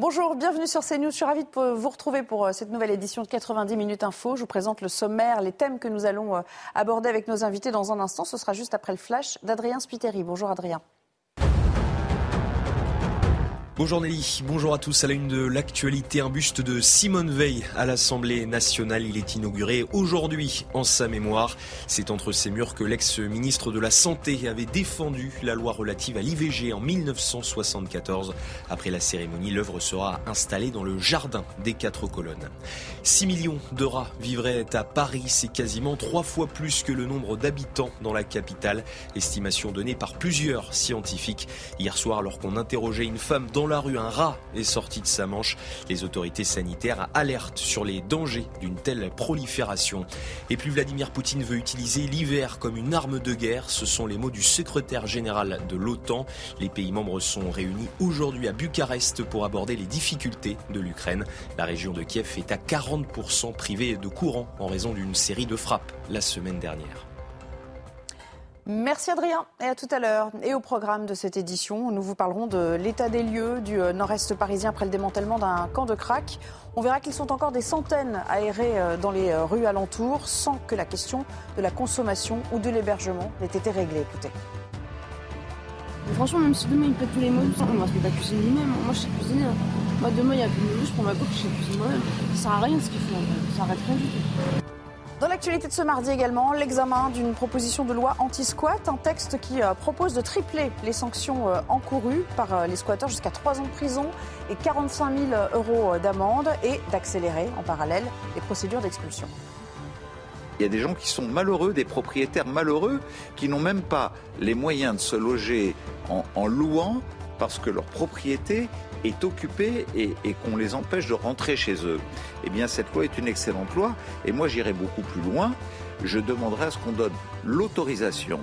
Bonjour, bienvenue sur CNews. Je suis ravie de vous retrouver pour euh, cette nouvelle édition de 90 minutes info. Je vous présente le sommaire, les thèmes que nous allons euh, aborder avec nos invités dans un instant. Ce sera juste après le flash d'Adrien Spiteri. Bonjour Adrien. Bonjour Nelly, bonjour à tous. À la une de l'actualité, un buste de Simone Veil à l'Assemblée nationale. Il est inauguré aujourd'hui en sa mémoire. C'est entre ces murs que l'ex-ministre de la Santé avait défendu la loi relative à l'IVG en 1974. Après la cérémonie, l'œuvre sera installée dans le jardin des quatre colonnes. 6 millions de rats vivraient à Paris. C'est quasiment trois fois plus que le nombre d'habitants dans la capitale. Estimation donnée par plusieurs scientifiques. Hier soir, alors qu'on interrogeait une femme dans la rue, un rat est sorti de sa manche. Les autorités sanitaires alertent sur les dangers d'une telle prolifération. Et puis Vladimir Poutine veut utiliser l'hiver comme une arme de guerre. Ce sont les mots du secrétaire général de l'OTAN. Les pays membres sont réunis aujourd'hui à Bucarest pour aborder les difficultés de l'Ukraine. La région de Kiev est à 40% privée de courant en raison d'une série de frappes la semaine dernière. Merci Adrien et à tout à l'heure. Et au programme de cette édition, nous vous parlerons de l'état des lieux du euh, nord-est parisien après le démantèlement d'un camp de crack. On verra qu'ils sont encore des centaines aérés euh, dans les euh, rues alentours sans que la question de la consommation ou de l'hébergement n'ait été réglée. Écoutez. franchement, même si demain il pète tous les mots, on va se mettre à cuisiner lui-même. Moi je sais cuisiner. Moi demain il y a plus de je prends ma coupe, je sais cuisiner moi-même. Ça sert à rien ce qu'ils font. Ça arrête rien du tout. Dans l'actualité de ce mardi également, l'examen d'une proposition de loi anti-squat, un texte qui euh, propose de tripler les sanctions euh, encourues par euh, les squatteurs jusqu'à 3 ans de prison et 45 000 euros d'amende et d'accélérer en parallèle les procédures d'expulsion. Il y a des gens qui sont malheureux, des propriétaires malheureux, qui n'ont même pas les moyens de se loger en, en louant parce que leur propriété est occupée et, qu'on les empêche de rentrer chez eux. Eh bien, cette loi est une excellente loi. Et moi, j'irai beaucoup plus loin. Je demanderai à ce qu'on donne l'autorisation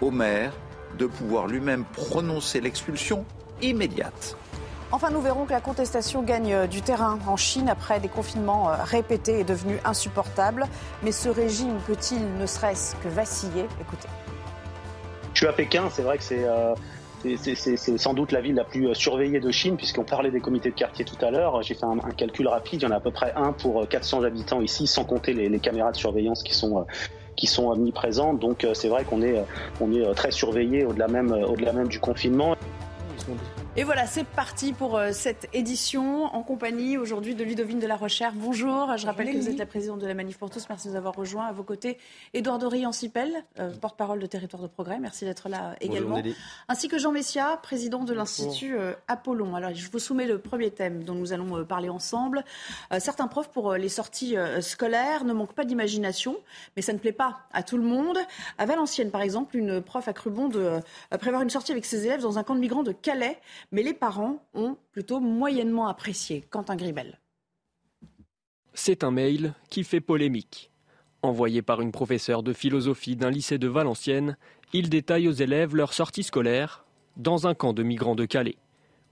au maire de pouvoir lui-même prononcer l'expulsion immédiate. Enfin, nous verrons que la contestation gagne du terrain en Chine après des confinements euh, répétés et devenus insupportables. Mais ce régime peut-il ne serait-ce que vaciller? Écoutez. Je suis à Pékin, c'est vrai que c'est euh, c'est sans doute la ville la plus euh, surveillée de Chine, puisqu'on parlait des comités de quartier tout à l'heure. J'ai fait un, calcul rapide, il y en a à peu près un pour 400 euh, habitants ici, sans compter les, caméras de surveillance qui sont, euh, qui sont omniprésentes. Donc c'est vrai qu'on est, on est très surveillé au-delà même, au-delà même du confinement. Et voilà, c'est parti pour euh, cette édition en compagnie aujourd'hui de Ludovine de la Recherche. Bonjour, je rappelle que vous êtes la présidente de la Manif pour tous. Merci de nous avoir rejoints. À vos côtés, Édouard Dorian-Sipel, euh, porte-parole de Territoire de Progrès. Merci d'être là également. Ainsi que Jean Messia, président de l'Institut euh, Apollon. Alors, je vous soumets le premier thème dont nous allons parler ensemble. certains profs, pour les sorties scolaires, ne manquent pas d'imagination, mais ça ne plaît pas à tout le monde. À Valenciennes, par exemple, une prof a cru bon de prévoir une sortie avec ses élèves dans un camp de migrants de Calais mais les parents ont plutôt moyennement apprécié. Quentin Gribel. C'est un mail qui fait polémique. Envoyé par une professeure de philosophie d'un lycée de Valenciennes, il détaille aux élèves leur sortie scolaire dans un camp de migrants de Calais.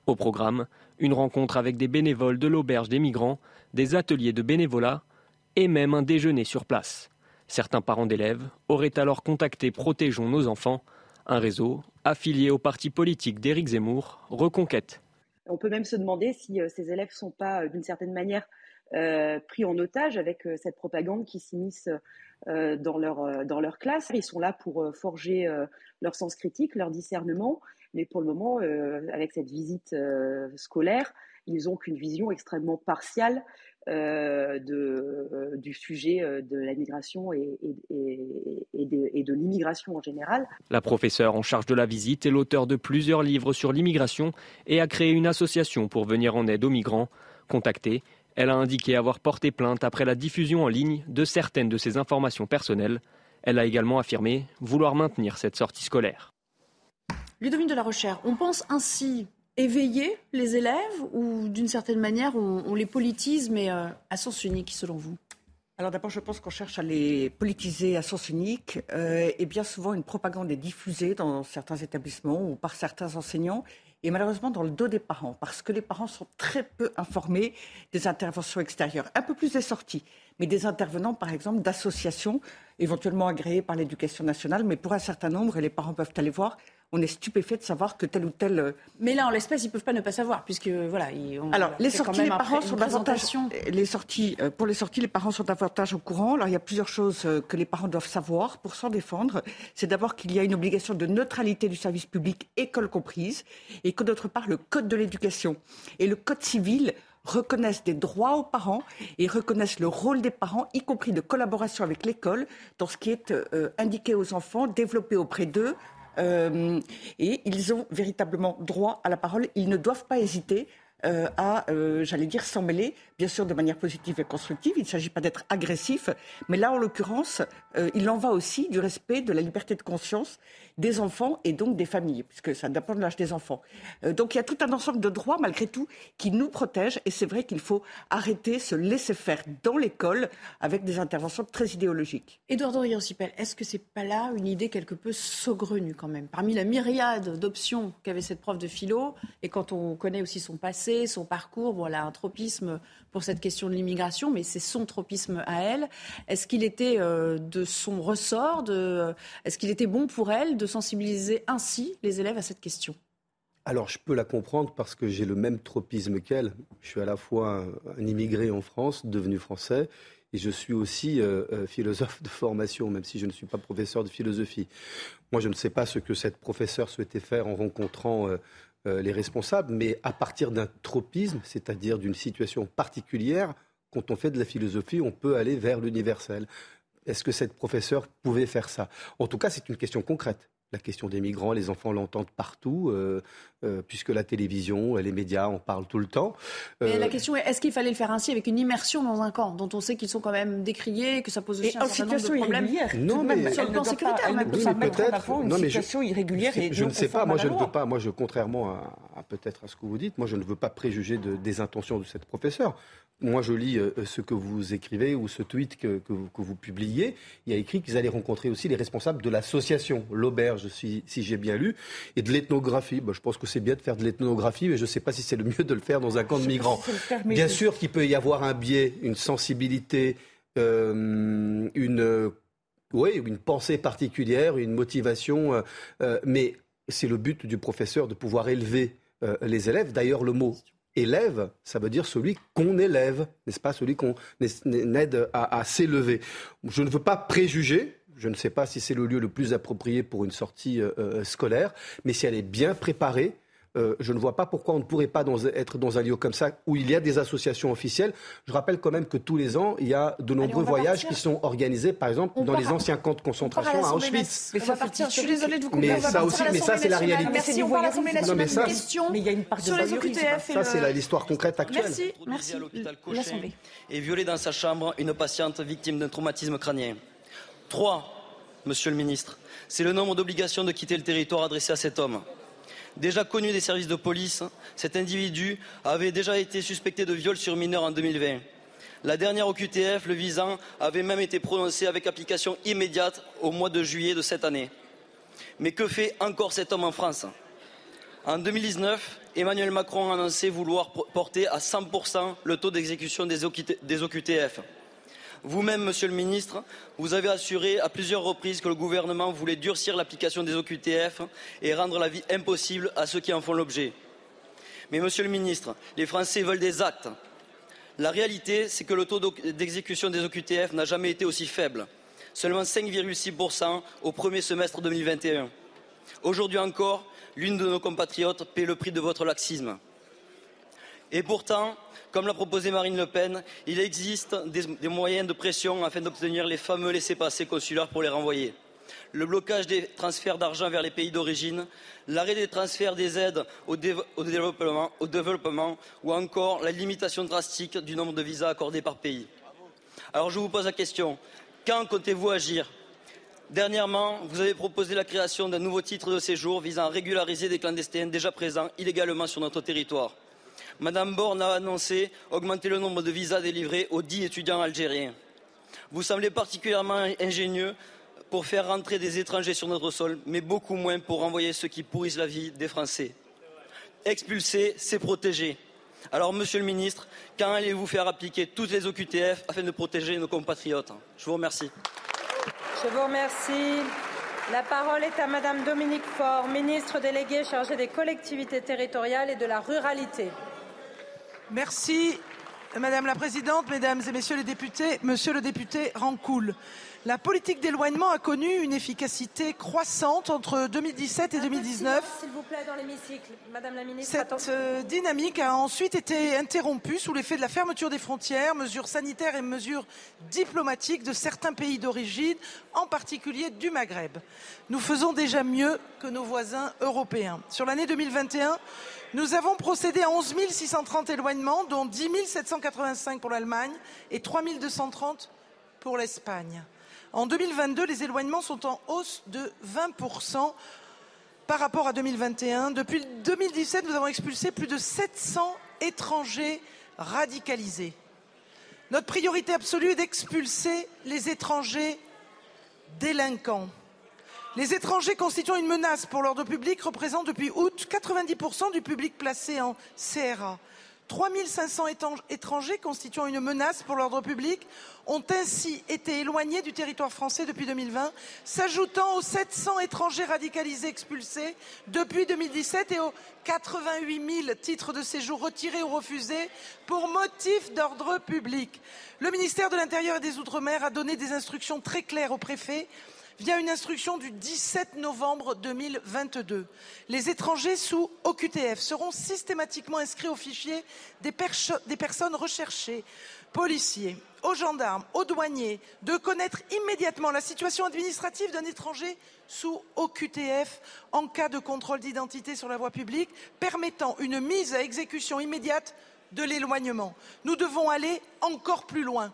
Au programme, une rencontre avec des bénévoles de l'auberge des migrants, des ateliers de bénévolat et même un déjeuner sur place. Certains parents d'élèves auraient alors contacté Protégeons nos enfants un réseau affilié au parti politique d'Éric Zemmour, Reconquête. On peut même se demander si euh, ces élèves ne sont pas, euh, d'une certaine manière, euh, pris en otage avec cette propagande qui s'immisce dans, leur, dans leur classe. Ils sont là pour forger leur sens critique, leur discernement, mais pour le moment, avec cette visite scolaire, ils n'ont qu'une vision extrêmement partiale euh, de, euh, du sujet euh, de la migration et, et, de, l'immigration en général. La professeure en charge de la visite est l'auteur de plusieurs livres sur l'immigration et a créé une association pour venir en aide aux migrants. Contactée, elle a indiqué avoir porté plainte après la diffusion en ligne de certaines de ses informations personnelles. Elle a également affirmé vouloir maintenir cette sortie scolaire. Ludovine de la Recherche, on pense ainsi éveiller les élèves ou d'une certaine manière on, les politise mais euh, à sens unique selon vous? Alors d'abord, je pense qu'on cherche à les politiser à sens unique euh, et bien souvent une propagande est diffusée dans certains établissements ou par certains enseignants et malheureusement dans le dos des parents parce que les parents sont très peu informés des interventions extérieures, un peu plus des sorties, mais des intervenants par exemple d'associations éventuellement agréées par l'éducation nationale, mais pour un certain nombre, et les parents peuvent aller voir, on est stupéfait de savoir que tel ou tel. Euh, Mais là, en l'espèce, ils ne peuvent pas ne pas savoir, puisque voilà. Alors, les sorties, les parents sont davantage. Les sorties, euh, pour les sorties, les parents sont davantage au courant. Alors, il y a plusieurs choses euh, que les parents doivent savoir pour s'en défendre. C'est d'abord qu'il y a une obligation de neutralité du service public, école comprise, et que d'autre part, le code de l'éducation et le code civil reconnaissent des droits aux parents et reconnaissent le rôle des parents, y compris de collaboration avec l'école, dans ce qui est indiqué aux enfants, développé auprès d'eux, euh, et ils ont véritablement droit à la parole. Ils ne doivent pas hésiter euh, à, euh, j'allais dire, s'en mêler, bien sûr de manière positive et constructive. Il ne s'agit pas d'être agressif, mais là, en l'occurrence, il en va aussi du respect de la liberté de conscience des enfants et donc des familles, puisque ça dépend de l'âge des enfants. Euh, donc il y a tout un ensemble de droits, malgré tout, qui nous protègent. Et c'est vrai qu'il faut arrêter ce laisser faire dans l'école avec des interventions très idéologiques. Édouard Dorian-Sipel, est-ce que c'est pas là une idée quelque peu saugrenue quand même? Parmi la myriade d'options qu'avait cette prof de philo, et quand on connaît aussi son passé, son parcours, voilà, un tropisme pour cette question de l'immigration, mais c'est son tropisme à elle. Est-ce qu'il était euh, de son ressort Est-ce qu'il était bon pour elle de sensibiliser ainsi les élèves à cette question? Alors, je peux la comprendre parce que j'ai le même tropisme qu'elle. Je suis à la fois un, immigré en France, devenu français, et je suis aussi euh, euh, philosophe de formation, même si je ne suis pas professeur de philosophie. Moi, je ne sais pas ce que cette professeure souhaitait faire en rencontrant les responsables, mais à partir d'un tropisme, c'est-à-dire d'une situation particulière, quand on fait de la philosophie, on peut aller vers l'universel. Est-ce que cette professeure pouvait faire ça? En tout cas, c'est une question concrète la question des migrants, les enfants l'entendent partout, euh, euh, puisque la télévision, les médias en parlent tout le temps. Mais la euh, question est, est-ce qu'il fallait le faire ainsi avec une immersion dans un camp, dont on sait qu'ils sont quand même décriés, que ça pose aussi un certain nombre de problèmes Non, mais sur le plan sécuritaire, même oui, peut-être. Une situation irrégulière. je, ne sais pas. Moi, je ne veux pas. Moi, je, contrairement à, peut-être à ce que vous dites, moi, je ne veux pas préjuger des intentions de cette professeure. Moi, je lis euh, ce que vous écrivez ou ce tweet que, vous, publiez. Il y a écrit qu'ils allaient rencontrer aussi les responsables de l'association, l'auberge, si, j'ai bien lu, et de l'ethnographie. je pense que c'est bien de faire de l'ethnographie, mais je ne sais pas si c'est le mieux de le faire dans un camp de migrants. Bien sûr qu'il peut y avoir un biais, une sensibilité, euh, une, une pensée particulière, une motivation, euh, mais c'est le but du professeur de pouvoir élever les élèves. D'ailleurs, le mot élève, ça veut dire celui qu'on élève, n'est-ce pas, celui qu'on aide à, s'élever. Je ne veux pas préjuger, je ne sais pas si c'est le lieu le plus approprié pour une sortie euh, euh, scolaire, mais si elle est bien préparée, euh, je ne vois pas pourquoi on ne pourrait pas être dans un lieu comme ça où il y a des associations officielles. Je rappelle quand même que tous les ans, il y a de nombreux voyages qui sont organisés, par exemple, dans les anciens camps de concentration à, Auschwitz. Mais on va partir. Je suis désolée de vous couper. Mais ça aussi, mais ça c'est la réalité. Merci. On va à l'Assemblée nationale. Une question mais il y a une part sur les OQTF. Ça c'est l'histoire concrète actuelle. Merci. Merci. L'Assemblée. Et violé dans sa chambre une patiente victime d'un traumatisme crânien. Trois, Monsieur le Ministre, c'est le nombre d'obligations de quitter le territoire adressé à cet homme. Déjà connu des services de police, cet individu avait déjà été suspecté de viol sur mineur en 2020. La dernière OQTF, le visant, avait même été prononcée avec application immédiate au mois de juillet de cette année. Mais que fait encore cet homme en France En 2019, Emmanuel Macron a annoncé vouloir porter à 100% le taux d'exécution des OQTF. Vous-même, Monsieur le Ministre, vous avez assuré à plusieurs reprises que le gouvernement voulait durcir l'application des OQTF et rendre la vie impossible à ceux qui en font l'objet. Mais Monsieur le Ministre, les Français veulent des actes. La réalité, c'est que le taux d'exécution des OQTF n'a jamais été aussi faible. Seulement 5,6% au premier semestre 2021. Aujourd'hui encore, l'une de nos compatriotes paie le prix de votre laxisme. Et pourtant, comme l'a proposé Marine Le Pen, il existe des, moyens de pression afin d'obtenir les fameux laissez-passer consulaires pour les renvoyer. Le blocage des transferts d'argent vers les pays d'origine, l'arrêt des transferts des aides au, développement, ou encore la limitation drastique du nombre de visas accordés par pays. Alors je vous pose la question, quand comptez-vous agir? Dernièrement, vous avez proposé la création d'un nouveau titre de séjour visant à régulariser des clandestins déjà présents illégalement sur notre territoire. Madame Borne a annoncé augmenter le nombre de visas délivrés aux dix étudiants algériens. Vous semblez particulièrement ingénieux pour faire rentrer des étrangers sur notre sol, mais beaucoup moins pour renvoyer ceux qui pourrissent la vie des Français. Expulser, c'est protéger. Alors, Monsieur le Ministre, quand allez-vous faire appliquer toutes les OQTF afin de protéger nos compatriotes? Je vous remercie. Je vous remercie. La parole est à Madame Dominique Faure, ministre déléguée chargée des collectivités territoriales et de la ruralité. Merci, Madame la Présidente, Mesdames et Messieurs les députés, Monsieur le député Rancoul. La politique d'éloignement a connu une efficacité croissante entre 2017 et 2019. S'il vous plaît, dans l'hémicycle. Madame la ministre. Cette euh, dynamique a ensuite été interrompue sous l'effet de la fermeture des frontières, mesures sanitaires et mesures diplomatiques de certains pays d'origine, en particulier du Maghreb. Nous faisons déjà mieux que nos voisins européens. Sur l'année 2021, nous avons procédé à 11 630 éloignements, dont 10 785 pour l'Allemagne et 3 230 pour l'Espagne. En 2022, les éloignements sont en hausse de 20% par rapport à 2021. Depuis 2017, nous avons expulsé plus de 700 étrangers radicalisés. Notre priorité absolue est d'expulser les étrangers délinquants. Les étrangers constituant une menace pour l'ordre public représentent depuis août 90% du public placé en CRA. 3500 étrangers constituant une menace pour l'ordre public ont ainsi été éloignés du territoire français depuis 2020, s'ajoutant aux 700 étrangers radicalisés expulsés depuis 2017 et aux 88 000 titres de séjour retirés ou refusés pour motif d'ordre public. Le ministère de l'Intérieur et des Outre-mer a donné des instructions très claires aux préfets via une instruction du 17 novembre 2022. Les étrangers sous OQTF seront systématiquement inscrits au fichier des, des personnes recherchées, policiers, aux gendarmes, aux douaniers, de connaître immédiatement la situation administrative d'un étranger sous OQTF en cas de contrôle d'identité sur la voie publique, permettant une mise à exécution immédiate de l'éloignement. Nous devons aller encore plus loin.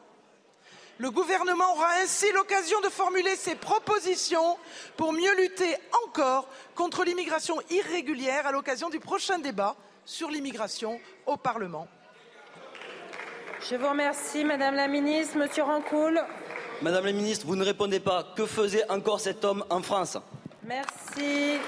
Le gouvernement aura ainsi l'occasion de formuler ses propositions pour mieux lutter encore contre l'immigration irrégulière à l'occasion du prochain débat sur l'immigration au Parlement. Je vous remercie, Madame la Ministre. Monsieur Rancoul. Madame la Ministre, vous ne répondez pas. Que faisait encore cet homme en France? Merci.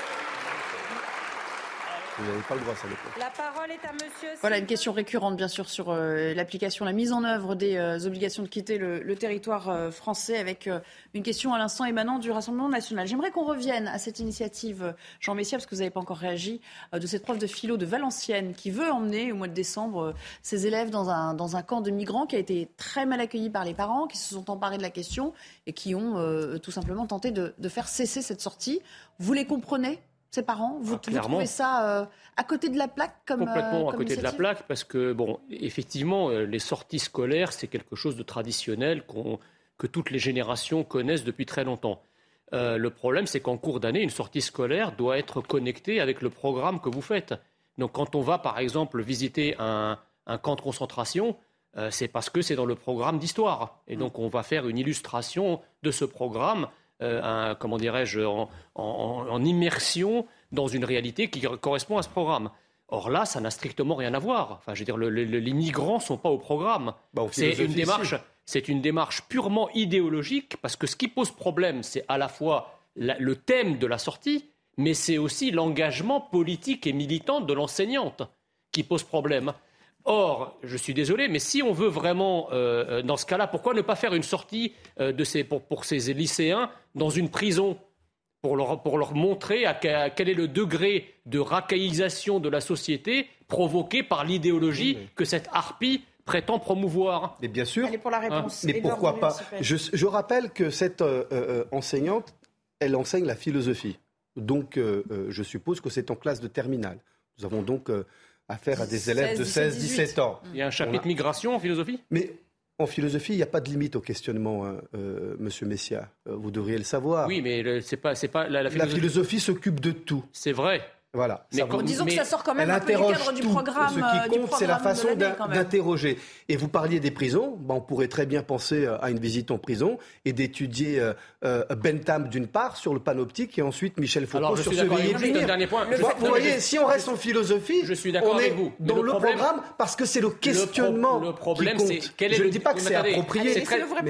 Vous n'avez pas le droit, ça La parole est à monsieur. Voilà une question récurrente, bien sûr, sur euh, l'application, la mise en œuvre des euh, obligations de quitter le, territoire euh, français, avec une question à l'instant émanant du Rassemblement national. J'aimerais qu'on revienne à cette initiative, Jean Messia, parce que vous n'avez pas encore réagi, de cette prof de philo de Valenciennes qui veut emmener au mois de décembre ses élèves dans un, dans un camp de migrants qui a été très mal accueilli par les parents, qui se sont emparés de la question et qui ont tout simplement tenté de, de faire cesser cette sortie. Vous les comprenez? Ses parents vous, ah, trouvez ça euh, à côté de la plaque comme euh, Complètement à côté de la plaque parce que, bon, effectivement, euh, les sorties scolaires, c'est quelque chose de traditionnel que toutes les générations connaissent depuis très longtemps. le problème, c'est qu'en cours d'année, une sortie scolaire doit être connectée avec le programme que vous faites. Donc, quand on va, par exemple, visiter un, camp de concentration, c'est parce que c'est dans le programme d'histoire. Et donc, on va faire une illustration de ce programme euh, comment dirais-je, en, immersion dans une réalité qui correspond à ce programme. Or là, ça n'a strictement rien à voir. Enfin, je veux dire, les migrants ne sont pas au programme. Bah, c'est une démarche. C'est une démarche purement idéologique parce que ce qui pose problème, c'est à la fois le thème de la sortie, mais c'est aussi l'engagement politique et militant de l'enseignante qui pose problème. Or, je suis désolé, mais si on veut vraiment, euh, euh, dans ce cas-là, pourquoi ne pas faire une sortie euh, pour, ces lycéens dans une prison pour leur, montrer à quel, est le degré de racaillisation de la société provoqué par l'idéologie que cette harpie prétend promouvoir? Mais bien sûr. Elle pour la réponse. Mais pourquoi pas? je, rappelle que cette enseignante, elle enseigne la philosophie. Donc, je suppose que c'est en classe de terminale. Nous avons donc affaire à des élèves de 16-17 ans. Il y a un chapitre migration en philosophie? Mais en philosophie, il n'y a pas de limite au questionnement, hein, euh, Monsieur Messia. Euh, vous devriez le savoir. Oui, mais c'est pas, c'est pas la, la philosophie s'occupe de tout. C'est vrai. Voilà. Mais disons que ça sort quand même un peu du cadre du programme. Ce qui compte, c'est la façon d'interroger. Et vous parliez des prisons. on pourrait très bien penser euh, à une visite en prison et d'étudier euh, euh, Bentham d'une part sur le panoptique et ensuite Michel Foucault sur ce dernier point. vous voyez, si on reste en philosophie, je suis on est vous. dans le, programme parce que c'est le questionnement le, problème, qui compte. Est, je ne dis pas que c'est approprié,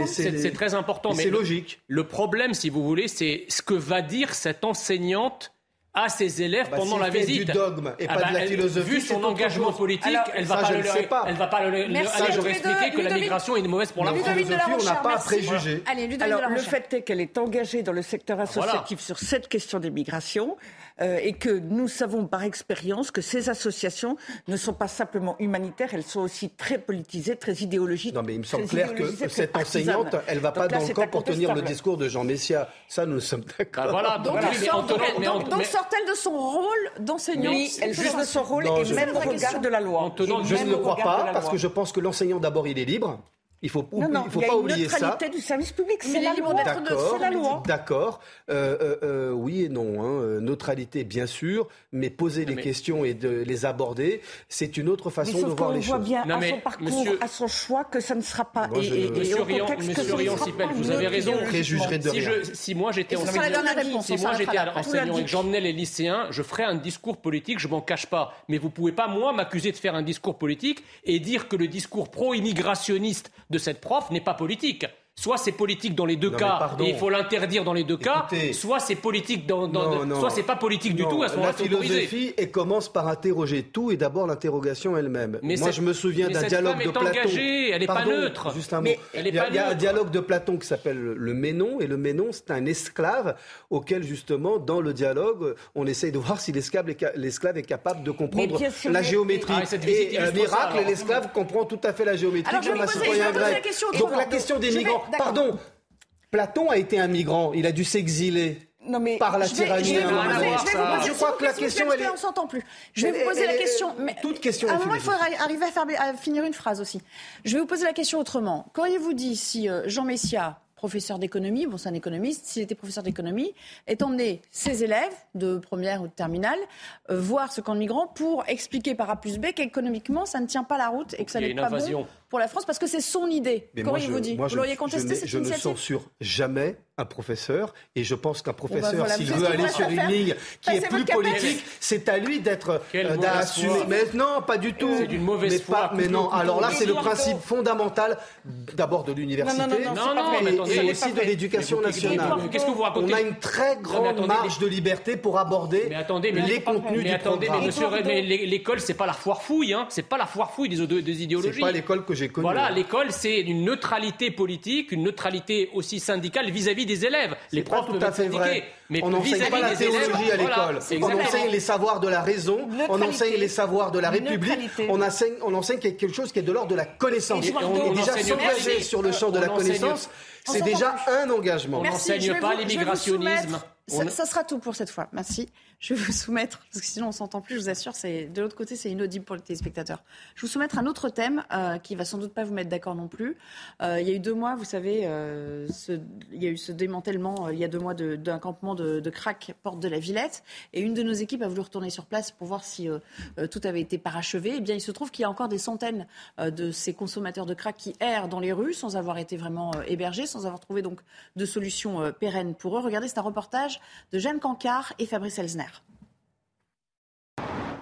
c'est très important. C'est logique. Le problème, si vous voulez, c'est ce que va dire cette enseignante à ses élèves Bah, pendant la fait visite. du dogme et Ah pas bah, de la elle- philosophie, Vu son engagement chose. politique, Alors, elle va pas ne le- pas. elle va pas le- Merci, aller leur expliquer que la migration est mauvaise pour la France. Ludovic de la philosophie, on n'a pas à préjuger. Allez, Ludovic Alors, de la le fait est qu'elle est engagée dans le secteur associatif sur cette question des migrations euh, et que nous savons par expérience que ces associations ne sont pas simplement humanitaires, elles sont aussi très politisées, très idéologiques. Non, mais il me semble clair que cette enseignante, elle va Donc pas là, dans le camp pour tenir le discours de Jean Messia. Ça, nous sommes d'accord. Bah voilà, Donc, voilà. sort- mais donc- donc sort-elle de son rôle d'enseignante Oui, elle juge de son rôle Non, et je- même au regard de la loi. En tenant- Et Je ne le crois pas parce que je pense que l'enseignant d'abord il est libre. Il faut, Non, non, il faut il y a pas une oublier ça. neutralité du service public, Mais c'est la de- la loi. d'accord. Euh, euh, euh, oui et non. hein. Neutralité, bien sûr, mais poser les mais- questions et de les aborder, c'est une autre Mais façon de sauf voir qu'on les voit choses. bien Non, à mais son parcours, monsieur- à son choix, que ça ne sera pas. Moi, je et, et- ne- et Monsieur au Rian, contexte que Monsieur ce ne Rian sera Sipel, pas vous avez raison. Préjugerai de Si, rien. je- si moi j'étais Et enseignant, si on moi j'étais enseignant et que j'emmenais les lycéens, je ferais un discours politique, je m'en cache pas. Mais vous pouvez pas, moi, m'accuser de faire un discours politique et dire que le discours pro-immigrationniste de cette prof n'est pas politique. Soit c'est politique dans les deux Non, cas et il faut l'interdire dans les deux cas, soit c'est politique dans, dans- Non, non. soit c'est pas politique du tout à ce moment-là La philosophie et commence par interroger tout et d'abord l'interrogation elle-même. Mais Moi, cette- je me souviens d'un dialogue femme de est Platon. engagée, elle est pas neutre. Juste un mot. Mais elle est il y a, pas il y a un dialogue de Platon qui s'appelle le Ménon et le Ménon, c'est un esclave auquel justement dans le dialogue, on essaye de voir si l'esclave est, est capable de comprendre sûr, la mais- géométrie. Ah, et et euh, miracle, l'esclave comprend tout à fait la géométrie comme un citoyen grec. Donc la question des migrants. Pardon. Platon a été un migrant, il a dû s'exiler Non, mais par la Je vais, tyrannie. je vais vous poser, Je crois que la question, elle est- qu'on s'entend plus. Je vais Elle vous poser la est- question. Mais toute question À un moment, il faudra arriver à, faire- à finir une phrase aussi. Je vais vous poser la question autrement. Qu'auriez-vous dit si euh, Jean Messia, professeur d'économie, bon, c'est un économiste, s'il était professeur d'économie, est emmené ses élèves de première ou de terminale euh, voir ce camp de migrants pour expliquer par A plus B qu'économiquement, ça ne tient pas la route et que ça n'est pas bon. Pour la France parce que c'est son idée. Mais moi, Qu'auriez-vous je- dit Vous je- l'auriez je contesté cette Je ne censure jamais un professeur et je pense qu'un professeur, bah voilà, s'il vous veut aller vous sur une ligne qui est plus politique, c'est à lui d'être euh, d'assumer. Mais non, pas du tout. C'est d'une mauvaise mais foi. mais non, alors là, c'est le principe fondamental d'abord de l'université et, attendez, aussi de l'éducation vous- nationale. qu'est-ce que vous racontez On a une très grande attendez, marge de liberté pour aborder attendez, les contenus du attendez, programme. mais monsieur, mais l'é- l'école, c'est pas la foire fouille, hein. C'est pas la foire fouille des, des idéologies. C'est pas l'école que j'ai Voilà, l'école, c'est une neutralité politique, une neutralité aussi syndicale vis-à-vis des élèves. Les pas profs tout peuvent à fait vrai. mais on n'enseigne vis-à-vis pas la des élèves, théologie à l'école. on enseigne les savoirs de la raison, on enseigne les savoirs de la République, on enseigne, on enseigne quelque chose qui est de l'ordre de la connaissance. Et Et, on- on déjà s'engager sur le champ de la connaissance, on c'est déjà un engagement. On n'enseigne pas l'immigrationnisme. ça sera tout pour cette fois. Merci. Je vais vous soumettre, parce que sinon on s'entend plus, je vous assure, c'est de l'autre côté, c'est inaudible pour les téléspectateurs. Je vais vous soumettre un autre thème euh, qui va sans doute pas vous mettre d'accord non plus. Euh, il y a eu deux mois, vous savez, euh, il y a eu ce démantèlement euh, il y a deux mois d'un campement de, de crack porte de la Villette, et une de nos équipes a voulu retourner sur place pour voir si tout avait été parachevé. Eh bien, il se trouve qu'il y a encore des centaines de ces consommateurs de crack qui errent dans les rues sans avoir été vraiment hébergés, sans avoir trouvé donc de solution pérenne pour eux. Regardez, c'est un reportage de Jeanne Cancard et Fabrice Elsner.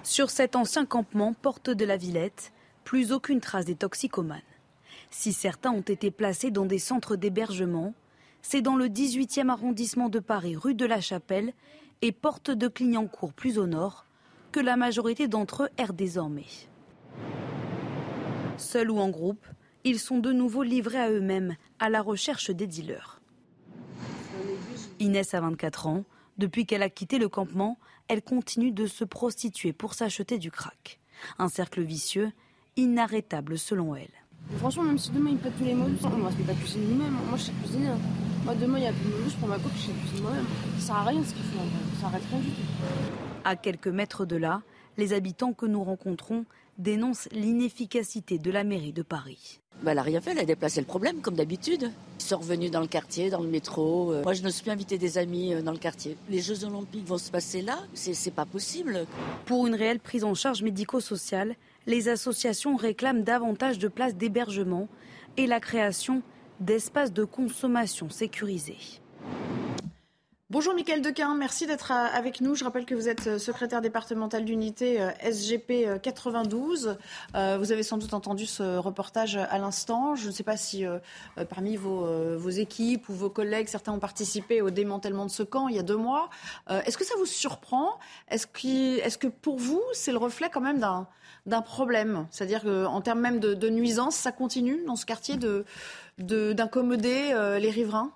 Sur cet ancien campement, porte de la Villette, plus aucune trace des toxicomanes. Si certains ont été placés dans des centres d'hébergement, c'est dans le 18e arrondissement de Paris, rue de la Chapelle et porte de Clignancourt, plus au nord, que la majorité d'entre eux errent désormais. Seuls ou en groupe, ils sont de nouveau livrés à eux-mêmes, à la recherche des dealers. Inès a 24 ans. Depuis qu'elle a quitté le campement, elle continue de se prostituer pour s'acheter du crack. Un cercle vicieux, inarrêtable selon elle. Franchement, même si demain il pète tous les modules, on va se mettre à cuisiner nous-mêmes. Moi, je sais cuisiner. hein. Moi, demain, il y a plus de modules, je prends ma coupe, je sais cuisiner moi-même. Ça sert à rien ce qu'ils font. Ça arrête rien du tout. À quelques mètres de là, les habitants que nous rencontrons dénoncent l'inefficacité de la mairie de Paris. Bah, elle n'a rien fait, elle a déplacé le problème comme d'habitude. Ils sont revenus dans le quartier, dans le métro. Euh, Moi, je me suis invité des amis euh, dans le quartier. Les Jeux Olympiques vont se passer là, c'est pas possible. Pour une réelle prise en charge médico-sociale, les associations réclament davantage de places d'hébergement et la création d'espaces de consommation sécurisés. Bonjour Mickaël Dequin, merci d'être avec nous. Je rappelle que vous êtes euh, secrétaire départemental d'unité euh, SGP 92. Euh, vous avez sans doute entendu ce reportage à l'instant. Je ne sais pas si parmi vos, équipes ou vos collègues, certains ont participé au démantèlement de ce camp il y a deux mois. Est-ce que ça vous surprend? Est-ce que pour vous, c'est le reflet quand même d'un problème? C'est-à-dire qu'en termes même de, de nuisance, ça continue dans ce quartier d'incommoder de, les riverains?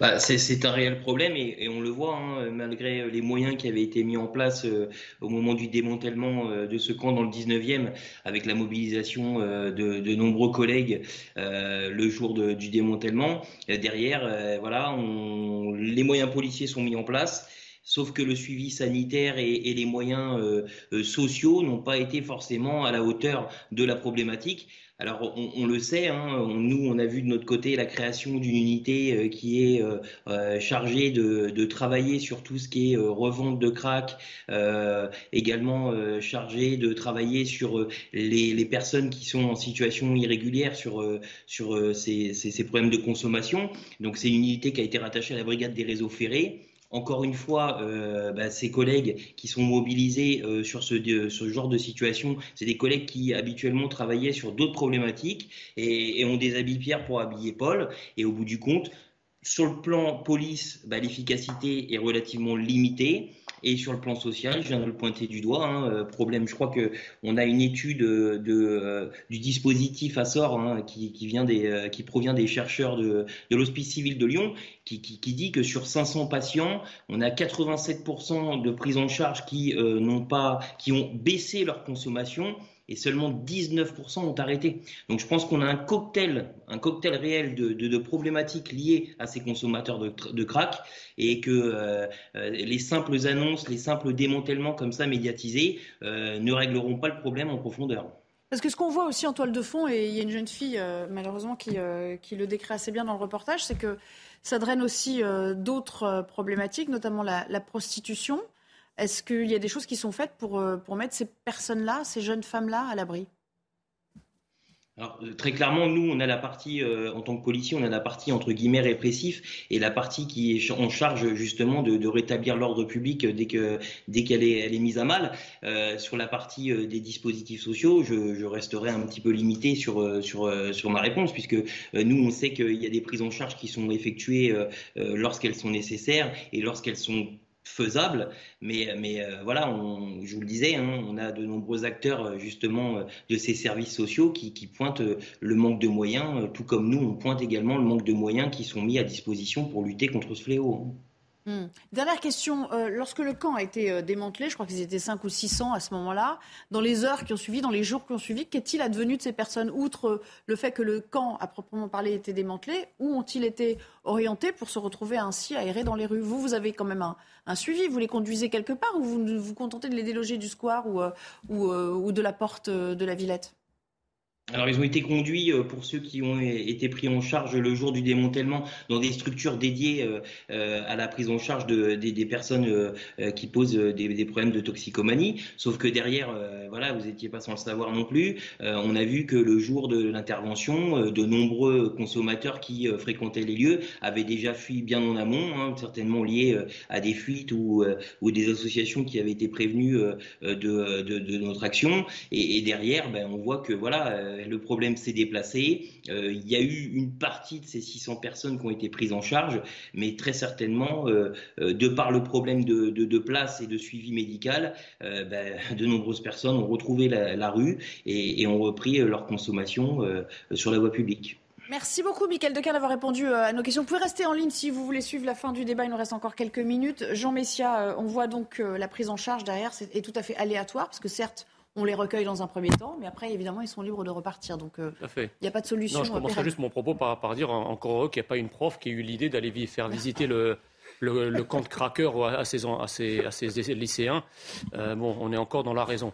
Bah, c'est un réel problème et, on le voit, hein, malgré les moyens qui avaient été mis en place euh, au moment du démantèlement euh, de ce camp dans le 19e, avec la mobilisation euh, de, nombreux collègues le jour du démantèlement. derrière, voilà, les moyens policiers sont mis en place. Sauf que le suivi sanitaire et, les moyens sociaux n'ont pas été forcément à la hauteur de la problématique. Alors on, le sait, hein, nous on a vu de notre côté la création d'une unité euh, qui est euh, euh, chargée de, travailler sur tout ce qui est revente de crack, également chargée de travailler sur les, personnes qui sont en situation irrégulière sur, sur ces, ces problèmes de consommation. Donc c'est une unité qui a été rattachée à la brigade des réseaux ferrés encore une fois, euh, bah, ces collègues qui sont mobilisés euh, sur ce, ce, genre de situation, c'est des collègues qui habituellement travaillaient sur d'autres problématiques et, et, ont des habits Pierre pour habiller Paul. Et au bout du compte, sur le plan police, bah, l'efficacité est relativement limitée. Et sur le plan social, je viens de le pointer du doigt, hein, euh, problème, je crois qu'on a une étude de, euh, du dispositif Assor hein, qui, euh, provient des chercheurs de, l'Hospice civil de Lyon, qui, dit que sur 500 patients, on a 87% de prise en charge qui, n'ont pas, qui ont baissé leur consommation et seulement 19% ont arrêté. Donc je pense qu'on a un cocktail, un cocktail réel de, problématiques liées à ces consommateurs de, de crack et que euh, euh, les simples annonces, les simples démantèlements comme ça médiatisés euh, ne régleront pas le problème en profondeur. Parce que ce qu'on voit aussi en toile de fond, et il y a une jeune fille malheureusement qui, qui, le décrit assez bien dans le reportage, c'est que ça draine aussi d'autres problématiques, notamment la prostitution. Est-ce qu'il y a des choses qui sont faites pour, euh, pour mettre ces personnes-là, ces jeunes femmes-là, à l'abri? Euh, très clairement, nous, on a la partie, euh, en tant que policier, on a la partie entre guillemets répressif et la partie qui est en charge justement de, rétablir l'ordre public dès que dès qu'elle est, elle est mise à mal. Sur la partie des dispositifs sociaux, je, je, resterai un petit peu limité sur sur sur ma réponse puisque nous, on sait qu'il y a des prises en charge qui sont effectuées lorsqu'elles sont nécessaires et lorsqu'elles sont faisable. Mais, mais euh, voilà, je vous le disais, hein, on a de nombreux acteurs euh, justement euh, de ces services sociaux qui, qui pointent le manque de moyens, tout comme nous, on pointe également le manque de moyens qui sont mis à disposition pour lutter contre ce fléau. Hmm. Dernière question. Euh, lorsque le camp a été euh, démantelé, je crois qu'ils étaient 5 ou 600 à ce moment-là, dans les heures qui ont suivi, dans les jours qui ont suivi, qu'est-il advenu de ces personnes Outre euh, le fait que le camp, à proprement parler, était démantelé, où ont-ils été orientés pour se retrouver ainsi aérés dans les rues? Vous, vous avez quand même un, suivi. Vous les conduisez quelque part ou vous vous contentez de les déloger du square ou de la porte de la Villette? Alors, ils ont été conduits, euh, pour ceux qui ont été pris en charge le jour du démantèlement, dans des structures dédiées euh, euh, à la prise en charge de, des, personnes qui posent des, problèmes de toxicomanie. Sauf que derrière, voilà, vous n'étiez pas sans le savoir non plus. on a vu que le jour de l'intervention, de nombreux consommateurs qui fréquentaient les lieux avaient déjà fui bien en amont, hein, certainement liés à des fuites ou, ou des associations qui avaient été prévenues de, de, de notre action. Et, et derrière, ben, on voit que voilà le problème s'est déplacé. Euh, il y a eu une partie de ces 600 personnes qui ont été prises en charge, mais très certainement, euh, de par le problème de, place et de suivi médical, ben, de nombreuses personnes ont retrouvé la, rue et, ont repris leur consommation sur la voie publique. Merci beaucoup, Michael Decal, d'avoir répondu à nos questions. Vous pouvez rester en ligne si vous voulez suivre la fin du débat. Il nous reste encore quelques minutes. Jean Messia, on voit donc la prise en charge derrière est tout à fait aléatoire, parce que certes, on les recueille dans un premier temps, mais après, évidemment, ils sont libres de repartir. Donc, euh, il n'y a pas de solution. Non, je commencerai juste mon propos par, par dire encore qu'il n'y a pas une prof qui a eu l'idée d'aller faire visiter le, le, camp de crackers à ses, à lycéens. Euh, bon, on est encore dans la raison.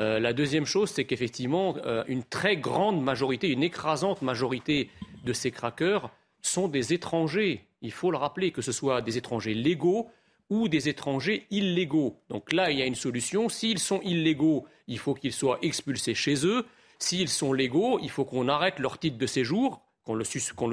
Euh, la deuxième chose, c'est qu'effectivement, une très grande majorité, une écrasante majorité de ces crackers sont des étrangers. Il faut le rappeler, que ce soit des étrangers légaux ou des étrangers illégaux. Donc là, il y a une solution. S'ils sont illégaux, il faut qu'ils soient expulsés chez eux. S'ils sont légaux, il faut qu'on arrête leur titre de séjour, qu'on le,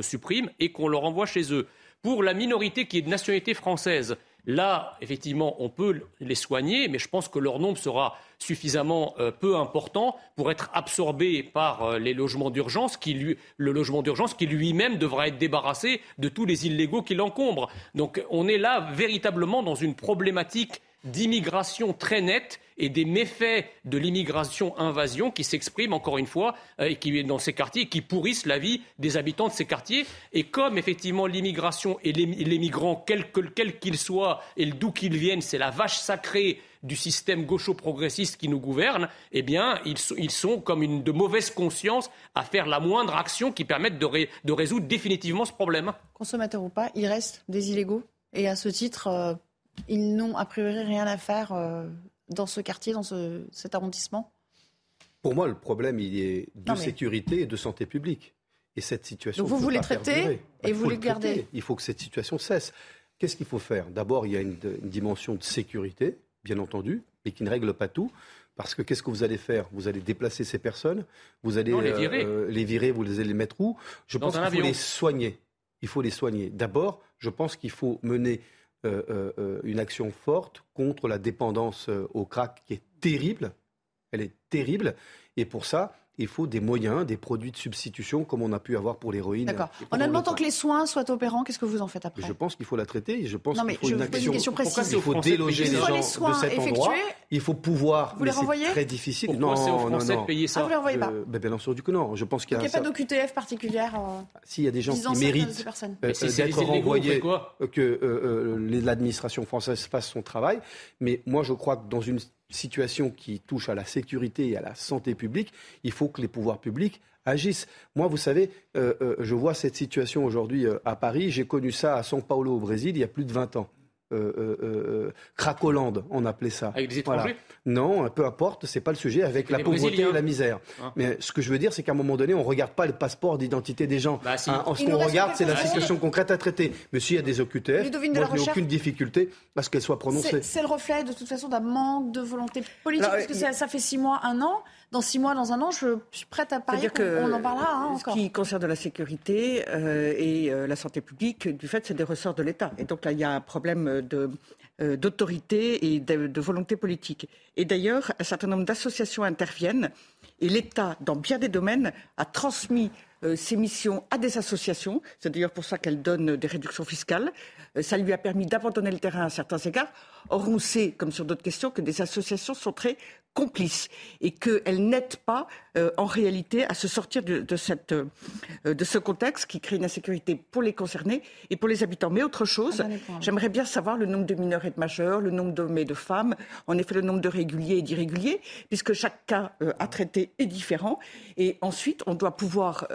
supprime et qu'on leur envoie chez eux. Pour la minorité qui est de nationalité française, Là, effectivement, on peut les soigner, mais je pense que leur nombre sera suffisamment euh, peu important pour être absorbé par euh, les logements d'urgence, le logement d'urgence qui lui-même devra être débarrassé de tous les illégaux qui l'encombrent. Donc on est là véritablement dans une problématique d'immigration très nette et des méfaits de l'immigration-invasion qui s'expriment encore une fois euh, et qui dans ces quartiers qui pourrissent la vie des habitants de ces quartiers. Et comme effectivement l'immigration et les, migrants, quels qu'ils soient et d'où qu'ils viennent, c'est la vache sacrée du système gaucho-progressiste qui nous gouverne, eh bien, ils, sont comme une de mauvaise conscience à faire la moindre action qui permette de, résoudre définitivement ce problème. Consommateurs ou pas, il reste des illégaux. Et à ce titre, euh, ils n'ont a priori rien à faire euh, dans ce quartier, dans cet arrondissement Pour moi, le problème, il est de sécurité et de santé publique. Et cette situation. Donc vous, vous les traitez et vous les gardez. Il faut que cette situation cesse. Qu'est-ce qu'il faut faire? D'abord, il y a une, dimension de sécurité, bien entendu, mais qui ne règle pas tout. Parce que qu'est-ce que vous allez faire? Vous allez déplacer ces personnes, vous allez les, virer. Euh, les, virer. vous allez les mettre où? Je pense qu'il faut les soigner. Il faut les soigner. D'abord, je pense qu'il faut mener euh, euh, euh, une action forte contre la dépendance au crack qui est terrible. Elle est terrible. Et pour ça, il faut des moyens, des produits de substitution comme on a pu avoir pour l'héroïne. D'accord. En admettant que les soins soient opérants, qu'est-ce que vous en faites après Je pense qu'il faut la traiter. Je pense qu'il faut une action. Une précise. Il faut déloger les gens de cet endroit. Il faut pouvoir. Vous les renvoyez C'est très difficile. non, non, non. De payer ça ah, vous les renvoyez pas ben, Bien entendu que non. Je pense qu'il n'y a, pas d'OQTF particulière. Euh, S'il y a des gens qui méritent euh, d'être renvoyés, que euh, l'administration française fasse son travail. Mais moi, je crois que dans une situation qui touche à la sécurité et à la santé publique, il faut que les pouvoirs publics agissent. Moi, vous savez, euh, euh, je vois cette situation aujourd'hui euh, à Paris. J'ai connu ça à São Paulo, au Brésil, il y a plus de 20 ans euh, euh, euh Cracolande, on appelait ça. Avec des étrangers Non, peu importe, c'est pas le sujet, avec la pauvreté et la misère. Ah. Mais ce que je veux dire, c'est qu'à un moment donné, on regarde pas le passeport d'identité des gens. Bah, hein, ce qu'on regarde, c'est la situation concrète à traiter. Mais s'il y a des OQTF, moi, je n'ai aucune difficulté à ce qu'elle soit prononcée. C'est le reflet, de toute façon, d'un manque de volonté politique, parce que ça, fait six mois, un an dans six mois, dans un an, je suis prête à parier qu'on en parlera hein, encore. Ce qui concerne la sécurité euh, et euh, la santé publique, du fait, c'est des ressorts de l'État. Et donc là, il y a un problème de euh, d'autorité et de, volonté politique. Et d'ailleurs, un certain nombre d'associations interviennent et l'État, dans bien des domaines, a transmis ses missions à des associations. C'est d'ailleurs pour ça qu'elle donne des réductions fiscales. ça lui a permis d'abandonner le terrain à certains égards. Or, on sait, comme sur d'autres questions, que des associations sont très complices et qu'elles n'aident pas euh, en réalité à se sortir de, cette, euh, de ce contexte qui crée une insécurité pour les concernés et pour les habitants. Mais autre chose, j'aimerais bien savoir le nombre de mineurs et de majeurs, le nombre d'hommes et de femmes, en effet le nombre de réguliers et d'irréguliers, puisque chaque cas euh, à traiter est différent. Et ensuite, on doit pouvoir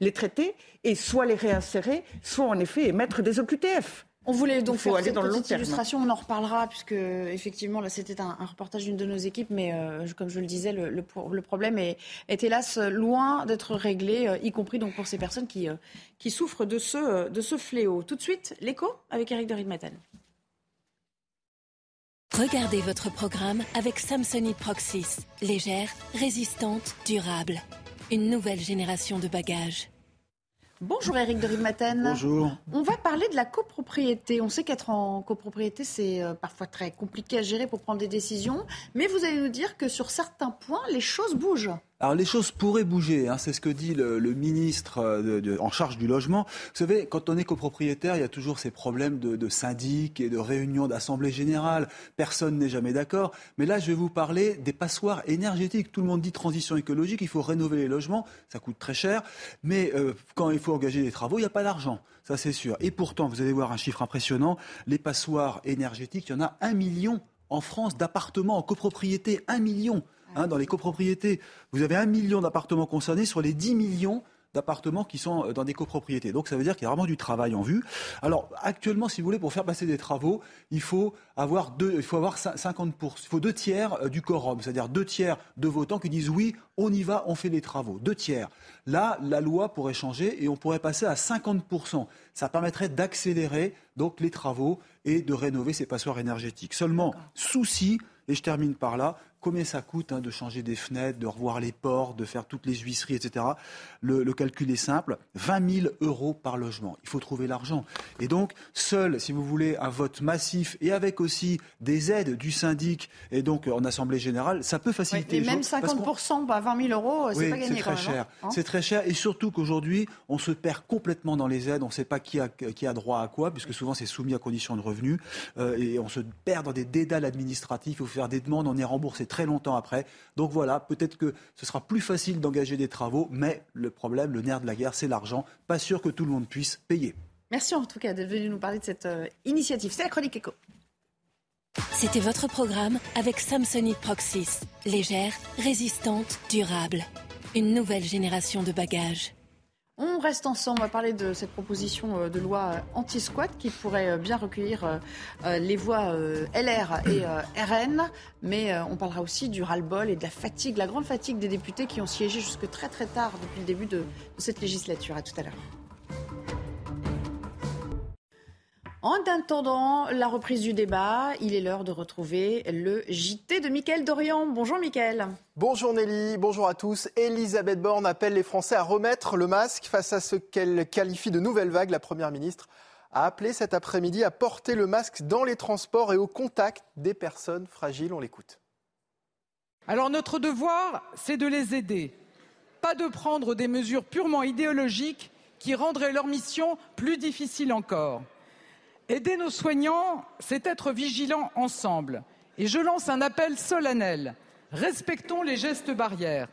les traiter et soit les réinsérer, soit en effet émettre des OQTF. On voulait donc faire cette petite illustration, on en reparlera, puisque effectivement, là, c'était un, reportage d'une de nos équipes, mais euh, comme je le disais, le, problème est, hélas loin d'être réglé, euh, y compris donc pour ces personnes qui, euh, qui souffrent de ce, de ce fléau. Tout de suite, l'écho avec Eric de Ridmaten. Regardez votre programme avec Samsonite Proxys. Légère, résistante, durable. Une nouvelle génération de bagages. Bonjour Eric de Rimaten. Bonjour. On va parler de la copropriété. On sait qu'être en copropriété, c'est euh, parfois très compliqué à gérer pour prendre des décisions. Mais vous allez nous dire que sur certains points, les choses bougent. Alors les choses pourraient bouger, hein, c'est ce que dit le, ministre euh, en charge du logement. Vous savez, quand on est copropriétaire, il y a toujours ces problèmes de, syndic et de réunions d'assemblée générale. Personne n'est jamais d'accord. Mais là, je vais vous parler des passoires énergétiques. Tout le monde dit transition écologique, il faut rénover les logements, ça coûte très cher. Mais euh, quand il faut engager des travaux, il n'y a pas d'argent. Ça, c'est sûr. Et pourtant, vous allez voir un chiffre impressionnant. Les passoires énergétiques, il y en a un million en France d'appartements en copropriété. Un million. Hein, dans les copropriétés, vous avez un million d'appartements concernés sur les 10 millions d'appartements qui sont euh, dans des copropriétés. Donc ça veut dire qu'il y a vraiment du travail en vue. Alors actuellement, si vous voulez, pour faire passer des travaux, il faut avoir deux, il faut avoir 50 il faut deux tiers euh, du quorum, c'est-à-dire deux tiers de votants qui disent oui, on y va, on fait les travaux. Deux tiers. Là, la loi pourrait changer et on pourrait passer à 50% Ça permettrait d'accélérer donc les travaux et de rénover ces passoires énergétiques. Seulement, souci, et je termine par là, combien ça coûte hein, de changer des fenêtres, de revoir les portes, de faire toutes les huisseries, etc. Le, calcul est simple 20 000 euros par logement. Il faut trouver l'argent. Et donc, seul, si vous voulez, un vote massif et avec aussi des aides du syndic et donc en Assemblée générale, ça peut faciliter oui, mais même 50%, bah, 20 000 euros, c'est pas gagné. C'est très cher. Hein. c'est très cher. Et surtout qu'aujourd'hui, on se perd complètement dans les aides. On ne sait pas qui a, qui a droit à quoi, puisque souvent c'est soumis à condition de revenus. Euh, et on se perd dans des dédales administratifs. Il faut faire des demandes, on est remboursé très longtemps après. Donc voilà, peut-être que ce sera plus facile d'engager des travaux, mais le problème, le nerf de la guerre, c'est l'argent. Pas sûr que tout le monde puisse payer. Merci en tout cas d'être venu nous parler de cette euh, initiative. C'est la chronique éco. C'était votre programme avec Samsonite Proxys. Légère, résistante, durable. Une nouvelle génération de bagages. On reste ensemble, on va parler de cette proposition euh, de loi anti-squat qui pourrait euh, bien recueillir euh, les voix LR et RN, mais on parlera aussi du ras-le-bol et de la fatigue, la grande fatigue des députés qui ont siégé jusque très très tard depuis le début de, cette législature. À tout à l'heure. En attendant la reprise du débat, il est l'heure de retrouver le JT de Mickaël Dorian. Bonjour Mickaël. Bonjour Nelly, bonjour à tous. Elisabeth Borne appelle les Français à remettre le masque face à ce qu'elle qualifie de nouvelle vague. La Première ministre a appelé cet après-midi à porter le masque dans les transports et au contact des personnes fragiles. On l'écoute. Alors notre devoir, c'est de les aider, pas de prendre des mesures purement idéologiques qui rendraient leur mission plus difficile encore. Aider nos soignants, c'est être vigilants ensemble. Et je lance un appel solennel. Respectons les gestes barrières.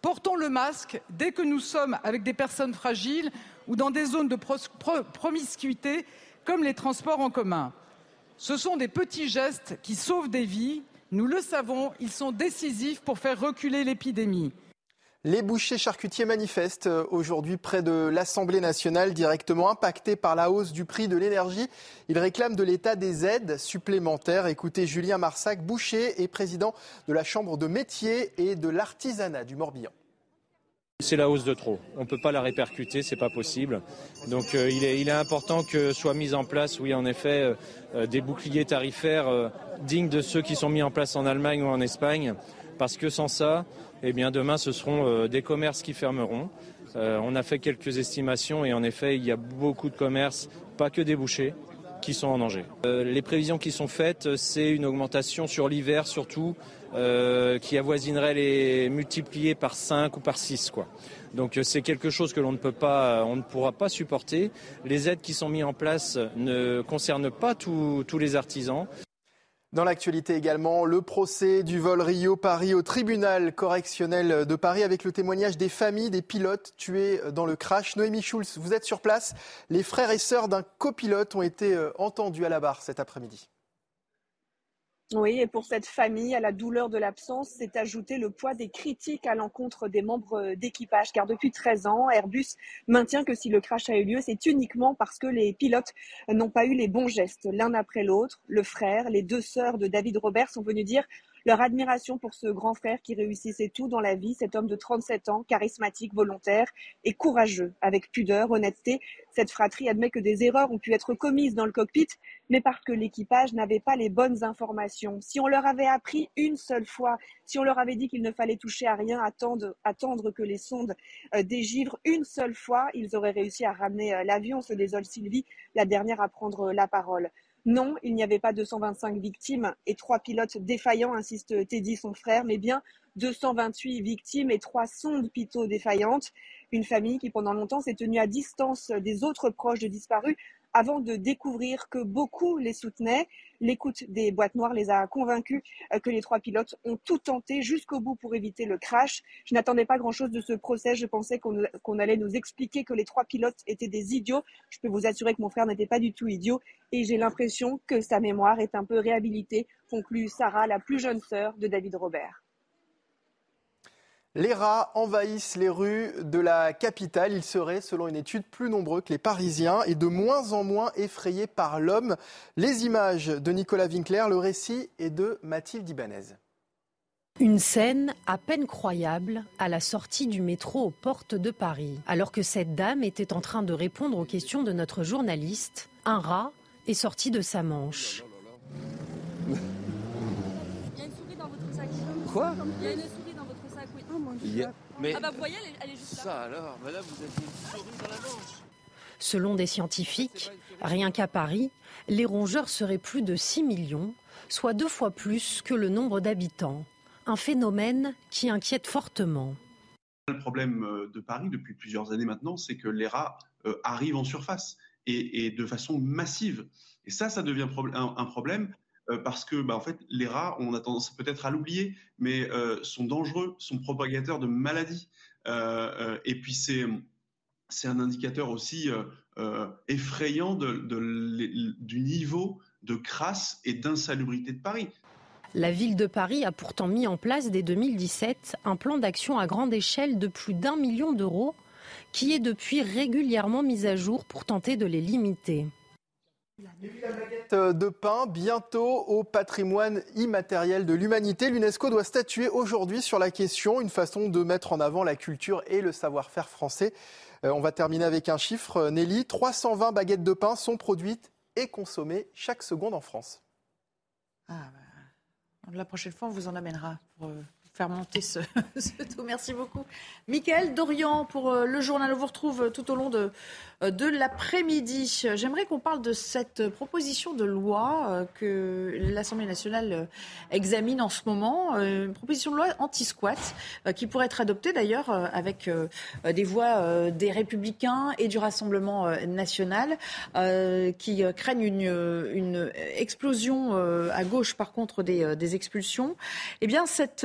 Portons le masque dès que nous sommes avec des personnes fragiles ou dans des zones de promiscuité comme les transports en commun. Ce sont des petits gestes qui sauvent des vies. Nous le savons, ils sont décisifs pour faire reculer l'épidémie. Les bouchers charcutiers manifestent euh, aujourd'hui près de l'Assemblée nationale, directement impactés par la hausse du prix de l'énergie. Ils réclament de l'État des aides supplémentaires. Écoutez Julien Marsac, boucher et président de la Chambre de métier et de l'artisanat du Morbihan. C'est la hausse de trop. On ne peut pas la répercuter, c'est pas possible. Donc euh, il, est, important que soient mis en place, oui en effet, euh, des boucliers tarifaires dignes de ceux qui sont mis en place en Allemagne ou en Espagne, parce que sans ça, eh bien demain ce seront euh, des commerces qui fermeront. Euh, on a fait quelques estimations et en effet il y a beaucoup de commerces, pas que des bouchers, qui sont en danger. Euh, les prévisions qui sont faites, c'est une augmentation sur l'hiver surtout, qui avoisinerait les multipliés par 5 ou par 6. Quoi. Donc c'est quelque chose que l'on ne peut pas, ne pourra pas supporter. Les aides qui sont mises en place ne concernent pas tous les artisans. Dans l'actualité également, le procès du vol Rio-Paris au tribunal correctionnel de Paris avec le témoignage des familles des pilotes tués dans le crash. Noémie Schulz, vous êtes sur place. Les frères et sœurs d'un copilote ont été euh, entendus à la barre cet après-midi. Oui, et pour cette famille, à la douleur de l'absence, s'est ajouté le poids des critiques à l'encontre des membres d'équipage, car depuis 13 ans, Airbus maintient que si le crash a eu lieu, c'est uniquement parce que les pilotes n'ont pas eu les bons gestes l'un après l'autre. Le frère, les deux sœurs de David Robert sont venus dire leur admiration pour ce grand frère qui réussissait tout dans la vie, cet homme de 37 ans, charismatique, volontaire et courageux, avec pudeur, honnêteté. Cette fratrie admet que des erreurs ont pu être commises dans le cockpit, mais parce que l'équipage n'avait pas les bonnes informations. Si on leur avait appris une seule fois, si on leur avait dit qu'il ne fallait toucher à rien, attendre, attendre que les sondes euh, dégivrent une seule fois, ils auraient réussi à ramener euh, l'avion, se désole Sylvie, la dernière à prendre la parole. Non, il n'y avait pas 225 victimes et trois pilotes défaillants, insiste Teddy, son frère, mais bien 228 victimes et trois sondes pitot défaillantes. Une famille qui pendant longtemps s'est tenue à distance des autres proches de disparus avant de découvrir que beaucoup les soutenaient. L'écoute des boîtes noires les a convaincus euh, que les trois pilotes ont tout tenté jusqu'au bout pour éviter le crash. Je n'attendais pas grand-chose de ce procès. Je pensais qu'on allait nous expliquer que les trois pilotes étaient des idiots. Je peux vous assurer que mon frère n'était pas du tout idiot et j'ai l'impression que sa mémoire est un peu réhabilitée, conclut Sarah, la plus jeune sœur de David Robert. Les rats envahissent les rues de la capitale. Ils seraient, selon une étude, plus nombreux que les Parisiens et de moins en moins effrayés par l'homme. Les images de Nicolas Winkler, le récit est de Mathilde Ibanez. Une scène à peine croyable à la sortie du métro aux portes de Paris. Alors que cette dame était en train de répondre aux questions de notre journaliste, un rat est sorti de sa manche. Quoi Il y a une souris dans votre sac, oui. Oh, Mais Ah bah vous voyez, elle est, elle est juste là. ça alors, madame, vous avez une souris dans la manche. Selon des scientifiques, rien qu'à Paris, les rongeurs seraient plus de 6 millions, soit deux fois plus que le nombre d'habitants. Un phénomène qui inquiète fortement. Le problème euh, de Paris depuis plusieurs années maintenant, c'est que les rats euh, arrivent en surface et, et de façon massive. Et ça, ça devient un, un problème parce que, bah, en fait, les rats, on a tendance peut-être à l'oublier, mais euh, sont dangereux, sont propagateurs de maladies. Euh, euh, et puis c'est c'est un indicateur aussi euh, euh, effrayant du niveau de crasse et d'insalubrité de Paris. La ville de Paris a pourtant mis en place dès 2017 un plan d'action à grande échelle de plus d'un million d'euros qui est depuis régulièrement mis à jour pour tenter de les limiter. De pain bientôt au patrimoine immatériel de l'humanité. L'UNESCO doit statuer aujourd'hui sur la question, une façon de mettre en avant la culture et le savoir-faire français. Euh, on va terminer avec un chiffre. Euh, Nelly, 320 baguettes de pain sont produites et consommées chaque seconde en France. Ah, bah, la prochaine fois, on vous en amènera pour euh, faire monter ce, taux. Merci beaucoup. Michael Dorian pour euh, le journal. On vous retrouve euh, tout au long de, euh, de l'après-midi. J'aimerais qu'on parle de cette proposition de loi euh, que l'Assemblée nationale euh, examine en ce moment. Euh, Une proposition de loi anti-squat qui pourrait être adoptée d'ailleurs avec des voix des Républicains et du Rassemblement national qui craignent une, explosion à gauche par contre des, expulsions. Eh bien cette,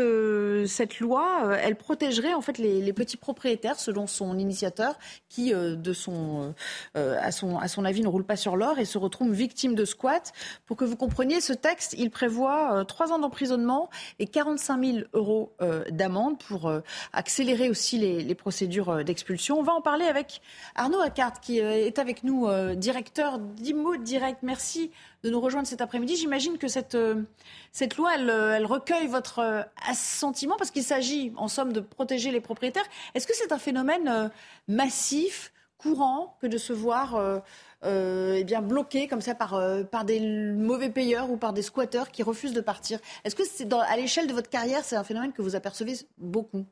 loi, elle protégerait en fait les, petits propriétaires selon son initiateur qui de son, à, son, à son avis ne roule pas sur l'or et se retrouve victime de squat. Pour que vous compreniez, ce texte, il prévoit euh, trois ans d'emprisonnement et 45 000 euros euh, d'amende pour euh, accélérer aussi les, procédures euh, d'expulsion. On va en parler avec Arnaud Accart qui euh, est avec nous, euh, directeur d'Imo Direct. Merci de nous rejoindre cet après-midi. J'imagine que cette, euh, cette loi, elle, euh, recueille votre euh, assentiment parce qu'il s'agit, en somme, de protéger les propriétaires. Est-ce que c'est un phénomène euh, massif, courant, que de se voir euh, euh, eh bien, bloqué comme ça par, euh, par des mauvais payeurs ou par des squatteurs qui refusent de partir Est-ce que c'est à l'échelle de votre carrière, c'est un phénomène que vous apercevez beaucoup?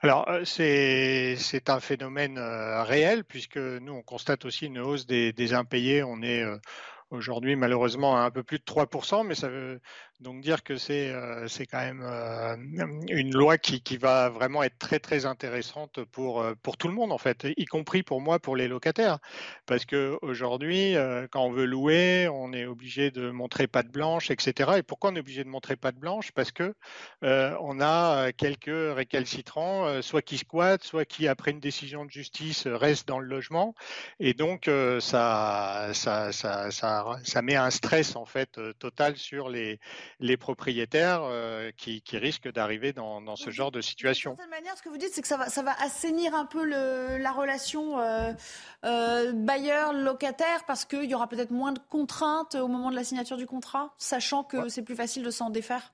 Alors, euh, c'est c'est un phénomène réel, puisque nous, on constate aussi une hausse des, des impayés. On est aujourd'hui, malheureusement, à un peu plus de 3%, mais ça veut donc dire que c'est euh, quand même euh, une loi qui, qui va vraiment être très, très intéressante pour, euh, pour tout le monde, en fait, y compris pour moi, pour les locataires. Parce qu'aujourd'hui, quand on veut louer, on est obligé de montrer patte blanche, etc. Et pourquoi on est obligé de montrer patte blanche? Parce que euh, on a euh, quelques récalcitrants, euh, soit qui squattent, soit qui, après une décision de justice, euh, restent dans le logement. Et donc, euh, ça, ça, ça, ça, ça met un stress, en fait, euh, total sur les, les propriétaires euh, qui, qui risquent d'arriver dans, dans ce genre de situation. D'une certaine manière, ce que vous dites, c'est que ça va, ça va assainir un peu le- la relation euh, euh, bailleur-locataire parce qu'il y aura peut-être moins de contraintes au moment de la signature du contrat, sachant que c'est plus facile de s'en défaire.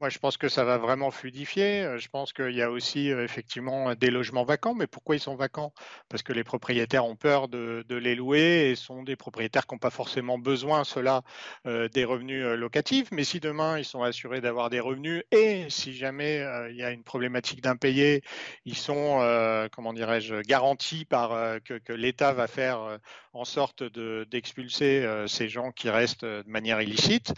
Moi, je pense que ça va vraiment fluidifier. Euh, Je pense qu'il y a aussi euh, effectivement des logements vacants. Mais pourquoi ils sont vacants? Parce que les propriétaires ont peur de, les louer et sont des propriétaires qui n'ont pas forcément besoin, cela, euh, des revenus euh, locatifs. Mais si demain, ils sont assurés d'avoir des revenus et si jamais il y a une problématique d'impayé, ils sont, comment dirais-je, garantis par que, l'État va faire en sorte de- d'expulser ces gens qui restent de manière illicite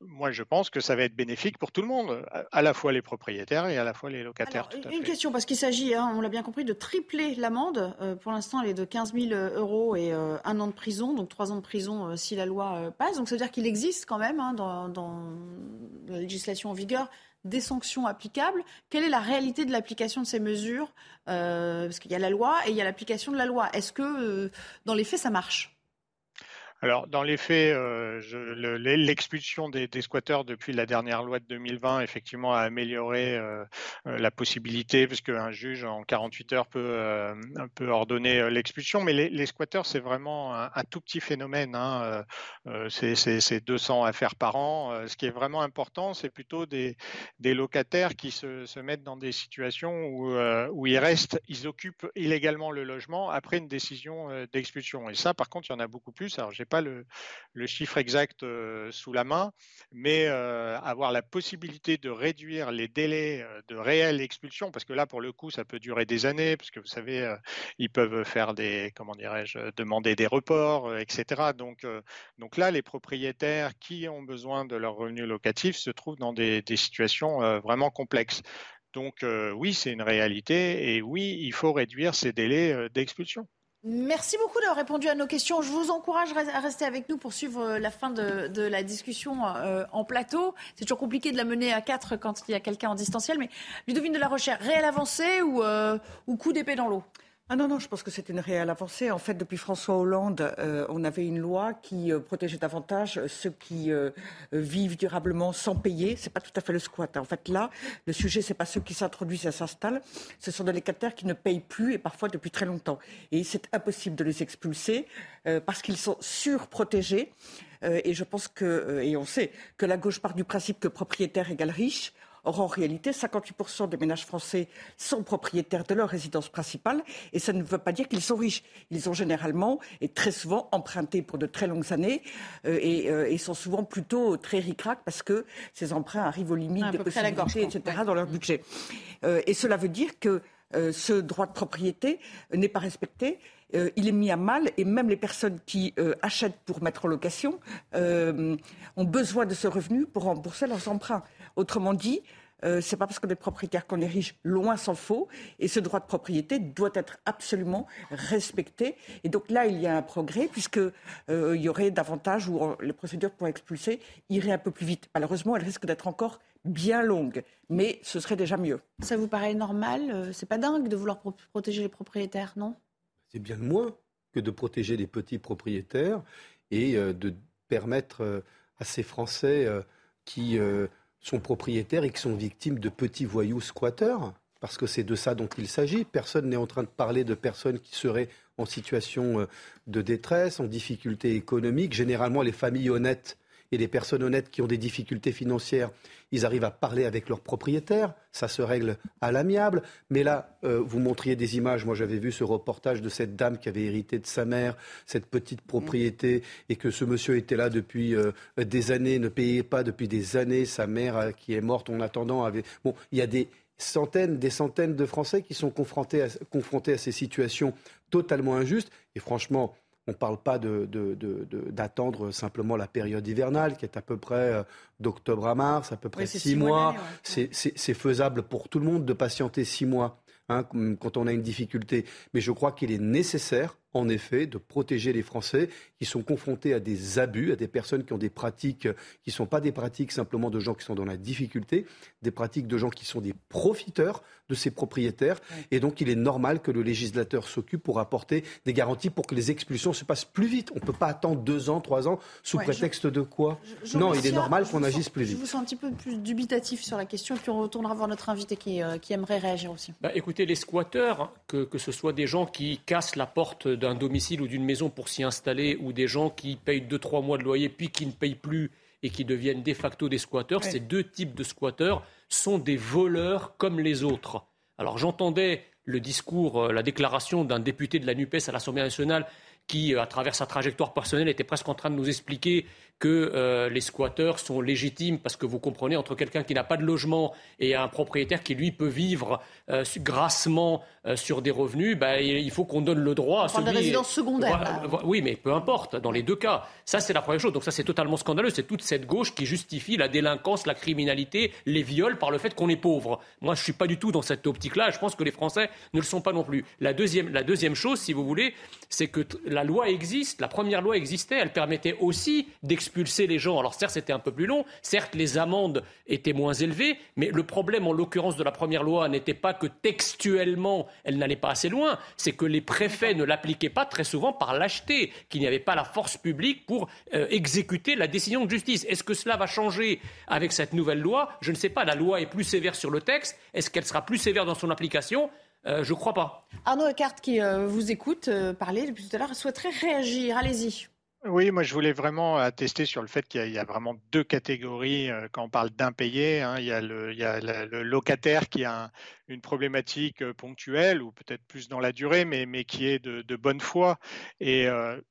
moi, je pense que ça va être bénéfique pour tout le monde, à- la fois les propriétaires et à la fois les locataires. tout à Une fait. question, parce qu'il s'agit, hein, on l'a bien compris, de tripler l'amende. Euh, pour l'instant, elle est de 15 000 euros et euh, un an de prison, donc trois ans de prison euh, si la loi passe. Donc ça veut dire qu'il existe quand même hein, dans, dans la législation en vigueur des sanctions applicables. Quelle est la réalité de l'application de ces mesures Parce qu'il y a la loi et il y a l'application de la loi. Est-ce que dans les faits, ça marche? Alors, dans les faits, euh, je- le- l'expulsion des, des squatteurs depuis la dernière loi de 2020, effectivement, a amélioré euh, euh, la possibilité, parce qu'un juge en 48 heures peut, ordonner l'expulsion. Mais les, les squatteurs, c'est vraiment un, tout petit phénomène. hein. C'est- C'est c'est 200 affaires par an. Ce qui est vraiment important, c'est plutôt des, locataires qui se, mettent dans des situations où, où ils restent, ils occupent illégalement le logement après une décision d'expulsion. Et ça, par contre, il y en a beaucoup plus. Alors, j'ai pas le, chiffre exact sous la main, mais avoir la possibilité de réduire les délais de réelle expulsion, parce que là, pour le coup, ça peut durer des années, parce que vous savez, ils peuvent faire des, comment dirais-je, demander des reports, etc. Donc, donc là, les propriétaires qui ont besoin de leurs revenus locatifs se trouvent dans des situations vraiment complexes. Donc oui, c'est une réalité et oui, il faut réduire ces délais d'expulsion. Merci beaucoup d'avoir répondu à nos questions. Je vous encourage à rester avec nous pour suivre la fin de, la discussion en plateau. C'est toujours compliqué de la mener à quatre quand il y a quelqu'un en distanciel. Mais Ludovine de la Recherche, réelle avancée ou, ou coup d'épée dans l'eau? Ah non, je pense que c'est une réelle avancée. En fait, depuis François Hollande, euh, on avait une loi qui euh, protégeait davantage ceux qui euh, vivent durablement sans payer. C'est pas tout à fait le squat. En fait, là, le sujet, c'est pas ceux qui s'introduisent et s'installent. Ce sont des locataires qui ne payent plus et parfois depuis très longtemps. Et c'est impossible de les expulser parce qu'ils sont surprotégés. et je pense que, et on sait que la gauche part du principe que propriétaire égale riche. Or, en réalité, 58% des ménages français sont propriétaires de leur résidence principale et ça ne veut pas dire qu'ils sont riches. Ils ont généralement et très souvent emprunté pour de très longues années euh, euh, et, sont souvent plutôt très ricrac parce que ces emprunts arrivent aux limites des possibilités, etc., dans leur budget. Euh, et cela veut dire que ce droit de propriété n'est pas respecté. Il est mis à mal et même les personnes qui achètent pour mettre en location ont besoin de ce revenu pour rembourser leurs emprunts. Autrement dit, euh, c'est pas parce qu'on est propriétaire qu'on est riche, loin s'en faut. Et ce droit de propriété doit être absolument respecté. Et donc là, il y a un progrès, puisqu'il euh, y aurait davantage où les procédures pour expulser iraient un peu plus vite. Malheureusement, elles risquent d'être encore bien longues, mais ce serait déjà mieux. Ça vous paraît normal? Euh, C'est pas dingue de vouloir protéger les propriétaires, non? C'est bien moins que de protéger les petits propriétaires et euh, de permettre à ces Français qui sont propriétaires et qui sont victimes de petits voyous squatteurs, parce que c'est de ça dont il s'agit. Personne n'est en train de parler de personnes qui seraient en situation euh, de détresse, en difficulté économique. Généralement, les familles honnêtes et les personnes honnêtes qui ont des difficultés financières, ils arrivent à parler avec leurs propriétaires, ça se règle à l'amiable. Mais là, euh, vous montriez des images, moi j'avais vu ce reportage de cette dame qui avait hérité de sa mère cette petite propriété et que ce monsieur était là depuis euh, des années, ne payait pas depuis des années, sa mère euh, qui est morte en attendant avait... Bon, il y a des centaines, des centaines de Français qui sont confrontés à, confrontés à ces situations totalement injustes. Et franchement, on ne parle pas d'attendre simplement la période hivernale, qui est à peu près euh, d'octobre à mars, à peu près six, mois. C'est faisable pour tout le monde de patienter six mois hein, quand on a une difficulté. Mais je crois qu'il est nécessaire en effet, de protéger les Français qui sont confrontés à des abus, à des personnes qui ont des pratiques qui ne sont pas des pratiques simplement de gens qui sont dans la difficulté, des pratiques de gens qui sont des profiteurs de ces propriétaires. Et donc, il est normal que le législateur s'occupe pour apporter des garanties pour que les expulsions se passent plus vite. On ne peut pas attendre deux ans, trois ans, sous prétexte de quoi Non, il est normal qu'on agisse plus vite. Je vous sens un petit peu plus dubitatif sur la question, puis on retournera voir notre invité qui, euh, aimerait réagir aussi. Bah, écoutez, les squatteurs, que, que ce soit des gens qui cassent la porte d'un domicile ou d'une maison pour s'y installer, ou des gens qui payent 2-3 mois de loyer puis qui ne payent plus et qui deviennent de facto des squatteurs, ces deux types de squatteurs sont des voleurs comme les autres. Alors j'entendais le discours, euh, la déclaration d'un député de la NUPES à l'Assemblée nationale qui, euh, à travers sa trajectoire personnelle, était presque en train de nous expliquer que euh, les squatteurs sont légitimes parce que vous comprenez, entre quelqu'un qui n'a pas de logement et un propriétaire qui, lui, peut vivre euh, grassement euh, sur des revenus, bah, il faut qu'on donne le droit à celui... des résidences secondaires. Oui, mais peu importe, dans les deux cas. Ça, c'est la première chose. Donc ça, c'est totalement scandaleux. C'est toute cette gauche qui justifie la délinquance, la criminalité, les viols par le fait qu'on est pauvre. Moi, je ne suis pas du tout dans cette optique-là. Je pense que les Français ne le sont pas non plus. La deuxième, la deuxième chose, si vous voulez, c'est que la loi existe. La première loi existait. Elle permettait aussi d'expliquer expulser les gens. Alors certes, c'était un peu plus long, certes, les amendes étaient moins élevées, mais le problème, en l'occurrence, de la première loi n'était pas que textuellement, elle n'allait pas assez loin, c'est que les préfets ne l'appliquaient pas très souvent par lâcheté, qu'il n'y avait pas la force publique pour euh, exécuter la décision de justice. Est-ce que cela va changer avec cette nouvelle loi? Je ne sais pas. La loi est plus sévère sur le texte. Est-ce qu'elle sera plus sévère dans son application? Euh, je ne crois pas. Arnaud Eckhart, qui euh, vous écoute parler depuis tout à l'heure, souhaiterait réagir. Allez-y. Oui, moi je voulais vraiment attester sur le fait qu'il y, a vraiment deux catégories euh, quand on parle d'impayés. Hein. Il y a, le, il y a le, locataire qui a une problématique ponctuelle ou peut-être plus dans la durée, mais, mais qui est de, de bonne foi. Et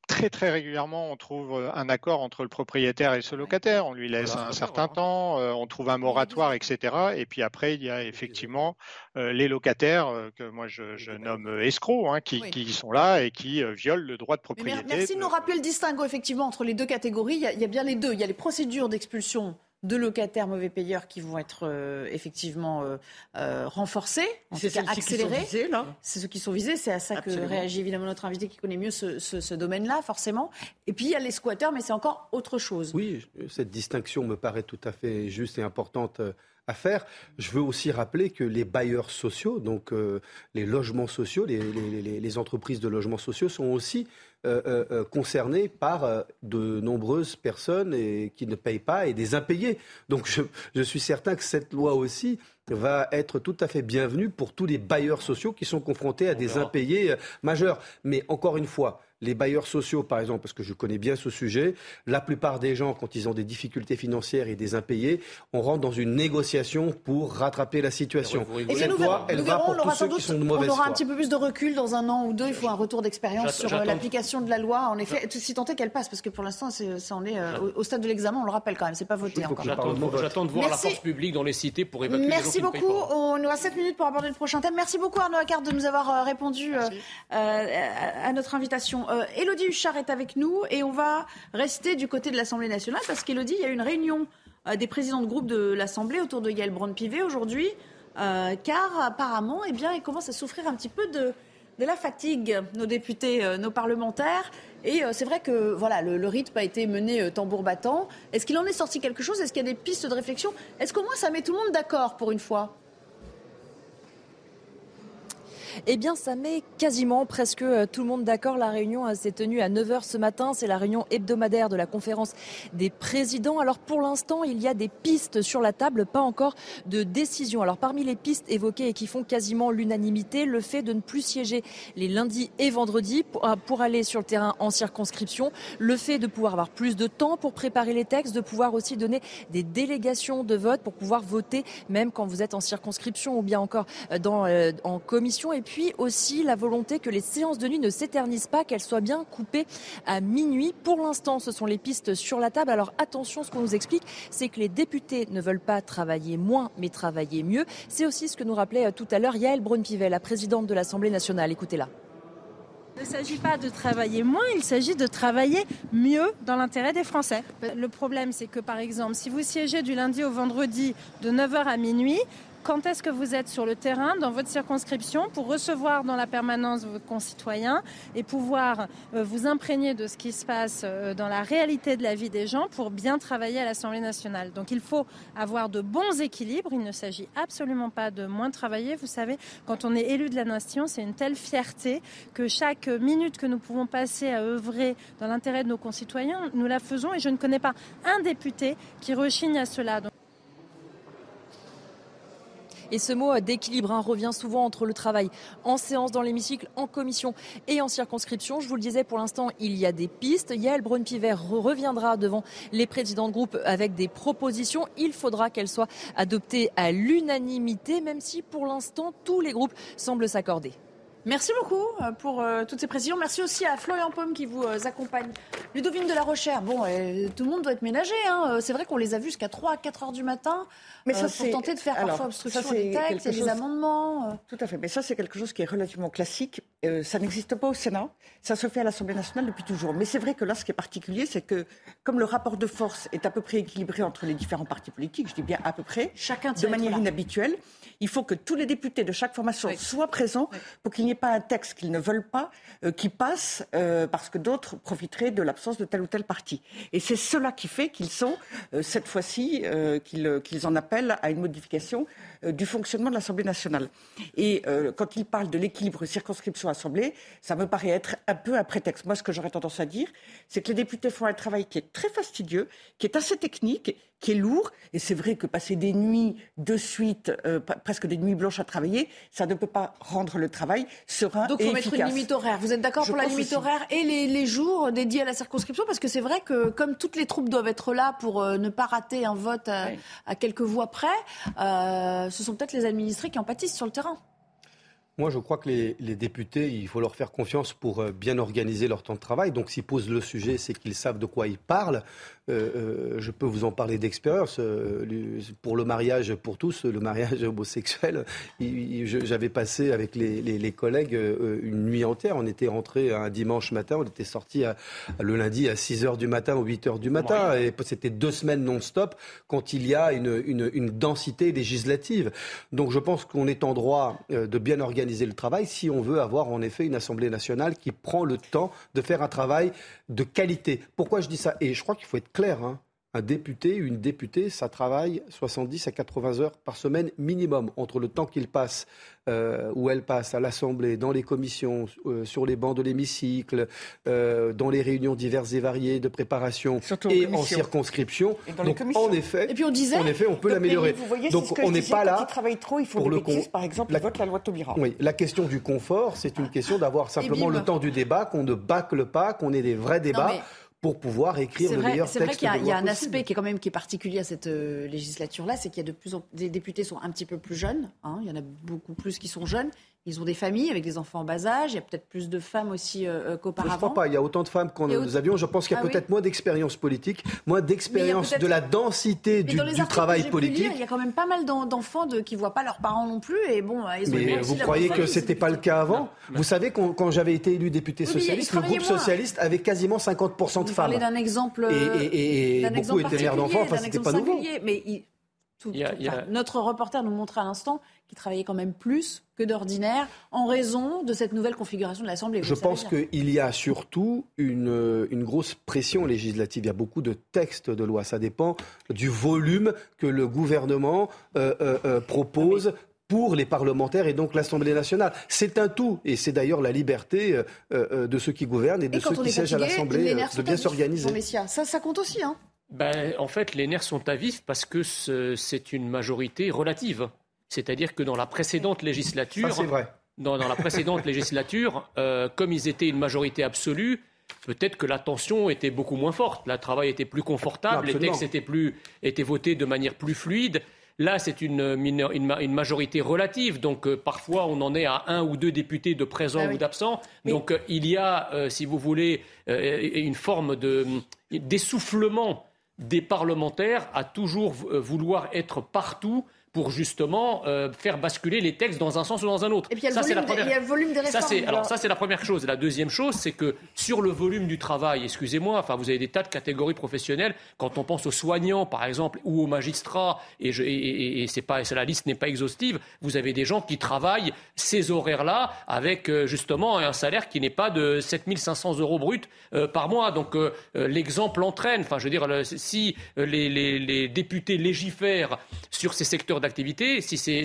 très très régulièrement, on trouve un accord entre le propriétaire et ce locataire. On lui laisse un certain temps, on trouve un moratoire, etc. Et puis après, il y a effectivement les locataires que moi je, nomme escrocs, hein, qui, qui, sont là et qui violent le droit de propriété. merci de nous rappeler le distinguo effectivement entre les deux catégories. Il y, a, il y a bien les deux. Il y a les procédures d'expulsion de locataires mauvais payeurs qui vont être euh, effectivement euh, euh, renforcés, c'est accélérés. C'est ceux qui sont visés. C'est à ça que réagit évidemment notre invité qui connaît mieux ce, domaine-là, forcément. Et puis il y a les squatteurs, mais c'est encore autre chose. Oui, cette distinction me paraît tout à fait juste et importante à faire. Je veux aussi rappeler que les bailleurs sociaux, donc les logements sociaux, les, les, entreprises de logements sociaux sont aussi euh, euh, euh, concernés par de nombreuses personnes et, qui ne payent pas et des impayés. Donc je, je suis certain que cette loi aussi va être tout à fait bienvenue pour tous les bailleurs sociaux qui sont confrontés à des impayés majeurs. Mais encore une fois, les bailleurs sociaux, par exemple, parce que je connais bien ce sujet, la plupart des gens, quand ils ont des difficultés financières et des impayés, on rentre dans une négociation pour rattraper la situation. Et Cette loi, elle va pour tous ceux qui sont de mauvaise On aura un petit peu plus de recul dans un an ou deux. Il faut un retour d'expérience sur euh, l'application de la loi. En effet, si tant est qu'elle passe, parce que pour l'instant, ça en est euh, au, stade de l'examen. On le rappelle quand même, c'est pas voté encore. J'attends de, voir la force publique dans les cités pour évacuer Merci beaucoup. On aura 7 minutes pour aborder le prochain thème. Merci beaucoup Arnaud Accard de nous avoir euh, répondu à notre invitation. Elodie euh, Huchard est avec nous et on va rester du côté de l'Assemblée nationale parce qu'Elodie, il y a eu une réunion euh, des présidents de groupe de l'Assemblée autour de Yael Braun-Pivet aujourd'hui, euh, car apparemment, eh bien, ils commencent à souffrir un petit peu de, la fatigue, nos députés, nos parlementaires. Et c'est vrai que voilà, le, rythme a été mené tambour battant. Est-ce qu'il en est sorti quelque chose? Est-ce qu'il y a des pistes de réflexion? Est-ce qu'au moins ça met tout le monde d'accord pour une fois? Eh bien, ça met quasiment presque euh, tout le monde d'accord. La réunion euh, s'est tenue à 9h ce matin. C'est la réunion hebdomadaire de la conférence des présidents. Alors, pour l'instant, il y a des pistes sur la table, pas encore de décision. Alors, parmi les pistes évoquées et qui font quasiment l'unanimité, le fait de ne plus siéger les lundis et vendredis euh, pour aller sur le terrain en circonscription, le fait de pouvoir avoir plus de temps pour préparer les textes, de pouvoir aussi donner des délégations de vote pour pouvoir voter même quand vous êtes en circonscription ou bien encore dans, en commission. Aussi la volonté que les séances de nuit ne s'éternisent pas, qu'elles soient bien coupées à minuit. Pour l'instant, ce sont les pistes sur la table. Alors attention, ce qu'on nous explique, c'est que les députés ne veulent pas travailler moins, mais travailler mieux. C'est aussi ce que nous rappelait euh, tout à l'heure Yael Braun-Pivet, la présidente de l'Assemblée nationale. Écoutez-la. Il ne s'agit pas de travailler moins, il s'agit de travailler mieux dans l'intérêt des Français. Le problème, c'est que par exemple, si vous siégez du lundi au vendredi de 9h à minuit, quand est-ce que vous êtes sur le terrain, dans votre circonscription, pour recevoir dans la permanence vos concitoyens et pouvoir euh, vous imprégner de ce qui se passe euh, dans la réalité de la vie des gens pour bien travailler à l'Assemblée nationale? Donc il faut avoir de bons équilibres. Il ne s'agit absolument pas de moins travailler. Vous savez, quand on est élu de la nation, c'est une telle fierté que chaque minute que nous pouvons passer à œuvrer dans l'intérêt de nos concitoyens, nous la faisons et je ne connais pas un député qui rechigne à cela. Et ce mot d'équilibre hein, revient souvent entre le travail en séance dans l'hémicycle, en commission et en circonscription. Je vous le disais, pour l'instant, il y a des pistes. Yael Braun-Pivet reviendra devant les présidents de groupe avec des propositions. Il faudra qu'elles soient adoptées à l'unanimité, même si pour l'instant, tous les groupes semblent s'accorder. Merci beaucoup euh, pour euh, toutes ces précisions. Merci aussi à Florian Pomme qui vous euh, accompagne. Ludovine de la Rochère, bon, tout le monde doit être ménagé. Hein. C'est vrai qu'on les a vus jusqu'à 3 à 4 heures du matin Mais ça, pour tenter de faire parfois obstruction des textes et des amendements. Tout à fait. Mais ça, c'est quelque chose qui est relativement classique. ça n'existe pas au Sénat. Ça se fait à l'Assemblée nationale depuis toujours. Mais c'est vrai que là, ce qui est particulier, c'est que comme le rapport de force est à peu près équilibré entre les différents partis politiques, je dis bien à peu près, Chacun de manière inhabituelle, il faut que tous les députés de chaque formation soient présents pour qu'il n'y ait pas un texte qu'ils ne veulent pas euh, qui passe euh, parce que d'autres profiteraient de l'absence de tel ou tel parti. Et c'est cela qui fait qu'ils sont, euh, cette fois-ci, qu'ils en appellent à une modification du fonctionnement de l'Assemblée nationale. Et quand ils parlent de l'équilibre circonscription l'Assemblée, ça me paraît être un peu un prétexte. Moi, ce que j'aurais tendance à dire, c'est que les députés font un travail qui est très fastidieux, qui est assez technique, qui est lourd. Et c'est vrai que passer des nuits de suite, euh, presque des nuits blanches à travailler, ça ne peut pas rendre le travail serein Donc, il faut mettre une limite horaire. Vous êtes d'accord pour la limite horaire et les, jours dédiés à la circonscription? Parce que c'est vrai que comme toutes les troupes doivent être là pour euh, ne pas rater un vote à, quelques voix près, euh, ce sont peut-être les administrés qui en pâtissent sur le terrain. Moi, je crois que les, députés, il faut leur faire confiance pour euh, bien organiser leur temps de travail. Donc, s'ils posent le sujet, c'est qu'ils savent de quoi ils parlent. Euh, euh, je peux vous en parler d'expérience. pour le mariage pour tous, le mariage homosexuel, j'avais passé avec les, collègues une nuit entière. On était rentré un dimanche matin, on était sorti le lundi à 6 h du matin ou 8 h du matin. Et c'était deux semaines non-stop quand il y a une, une densité législative. Donc, je pense qu'on est en droit de bien organiser le travail si on veut avoir en effet une Assemblée nationale qui prend le temps de faire un travail de qualité. Pourquoi je dis ça? Et je crois qu'il faut être clair. Hein un député, une députée, ça travaille 70 à 80 heures par semaine minimum, entre le temps qu'il passe euh, ou elle passe à l'Assemblée, dans les commissions, euh, sur les bancs de l'hémicycle, euh, dans les réunions diverses et variées de préparation et en circonscription. Donc, en effet, et puis on disait, en effet, on peut l'améliorer. Donc on n'est pas là. Travaillent trop, il faut pour le bêtises, par exemple, la, vote la loi Taubira. Oui, la question du confort, c'est une question d'avoir simplement le temps du débat, qu'on ne bâcle pas, qu'on ait des vrais débats pour pouvoir écrire le meilleur texte. C'est vrai qu'il y a, un aspect qui est quand même qui est particulier à cette euh, législature-là, c'est qu'il y a de plus en des députés sont un petit peu plus jeunes. Hein, il y en a beaucoup plus qui sont jeunes. Ils ont des familles avec des enfants en bas âge. Il y a peut-être plus de femmes aussi euh, euh, qu'auparavant. Je ne crois pas. Il y a autant de femmes qu'en nous avions. Je pense qu'il y a ah peut-être moins d'expérience politique, moins d'expérience de la densité du, du travail politique. il y a quand même pas mal d'enfants qui ne voient pas leurs parents non plus. Et bon, ils ont Mais vous croyez que ce n'était pas le cas avant Vous savez, quand, quand j'avais été élu député socialiste, le groupe socialiste avait quasiment 50% de femmes. Vous d'un exemple. Et, et, beaucoup étaient mères d'enfants. Enfin, c'était pas nouveau. Mais notre reporter nous montrait à l'instant qu'il travaillait quand même plus que d'ordinaire en raison de cette nouvelle configuration de l'Assemblée. Je pense qu'il y a surtout une, une, grosse pression législative. Il y a beaucoup de textes de loi. Ça dépend du volume que le gouvernement euh, euh, euh, propose pour les parlementaires et donc l'Assemblée nationale. C'est un tout, et c'est d'ailleurs la liberté de ceux qui gouvernent et de ceux qui siègent à l'Assemblée de bien s'organiser. Ça, ça compte aussi, hein ben, En fait, les nerfs sont à vif parce que c'est une majorité relative. C'est-à-dire que dans la précédente législature, Dans, la précédente législature, euh, comme ils étaient une majorité absolue, peut-être que la tension était beaucoup moins forte. Le travail était plus confortable, les textes étaient, plus, étaient votés de manière plus fluide. Là, c'est une, une, majorité relative, donc euh, parfois on en est à un ou deux députés de présents ah ou d'absents. Donc euh, il y a, si vous voulez, une forme d'essoufflement des parlementaires à toujours vouloir être partout pour justement euh, faire basculer les textes dans un sens ou dans un autre. Et puis il y a, le, volume, des réformes. Ça, alors ça, c'est la première chose. La deuxième chose, c'est que sur le volume du travail, excusez-moi, enfin, vous avez des tas de catégories professionnelles. Quand on pense aux soignants, par exemple, ou aux magistrats, et, je, et, et c'est pas, la liste n'est pas exhaustive, vous avez des gens qui travaillent ces horaires-là avec euh, justement un salaire qui n'est pas de 7500 euros bruts euh, par mois. Donc l'exemple entraîne. Enfin, je veux dire, si les, les, les députés légifèrent sur ces secteurs d'activité, si ces,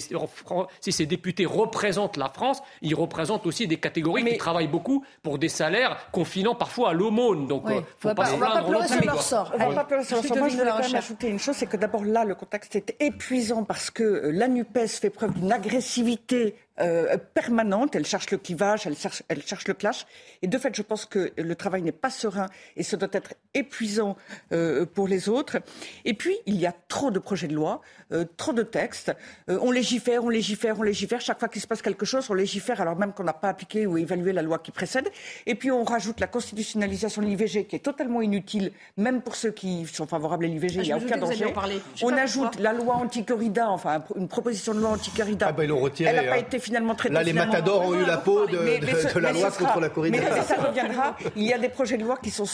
si ces députés représentent la France, ils représentent aussi des catégories qui travaillent beaucoup pour des salaires confinant parfois à l'aumône. Donc, il faut pas, se plaindre plus. leur sort. On va pas pleurer sur leur sort. Moi, je voulais quand même ajouter une chose, c'est que d'abord là, le contexte est épuisant parce que euh, la NUPES fait preuve d'une agressivité euh, permanente. Elle cherche le clivage, elle cherche, elle cherche le clash. Et de fait, je pense que le travail n'est pas serein et ce doit être épuisant euh, pour les autres. Et puis, il y a trop de projets de loi, euh, trop de textes. on légifère, on légifère, on légifère. Chaque fois qu'il se passe quelque chose, on légifère alors même qu'on n'a pas appliqué ou évalué la loi qui précède. Et puis, on rajoute la constitutionnalisation de l'IVG qui est totalement inutile, même pour ceux qui sont favorables à l'IVG. Ah, il n'y a aucun danger. On ajoute la loi anti-corrida, enfin une proposition de loi anti-corrida. Ah retiré. Elle n'a pas hein. été finalement Là, les matadors ont eu la peau de, la loi contre la corrida. Mais ça reviendra. Il y a des projets de loi qui sont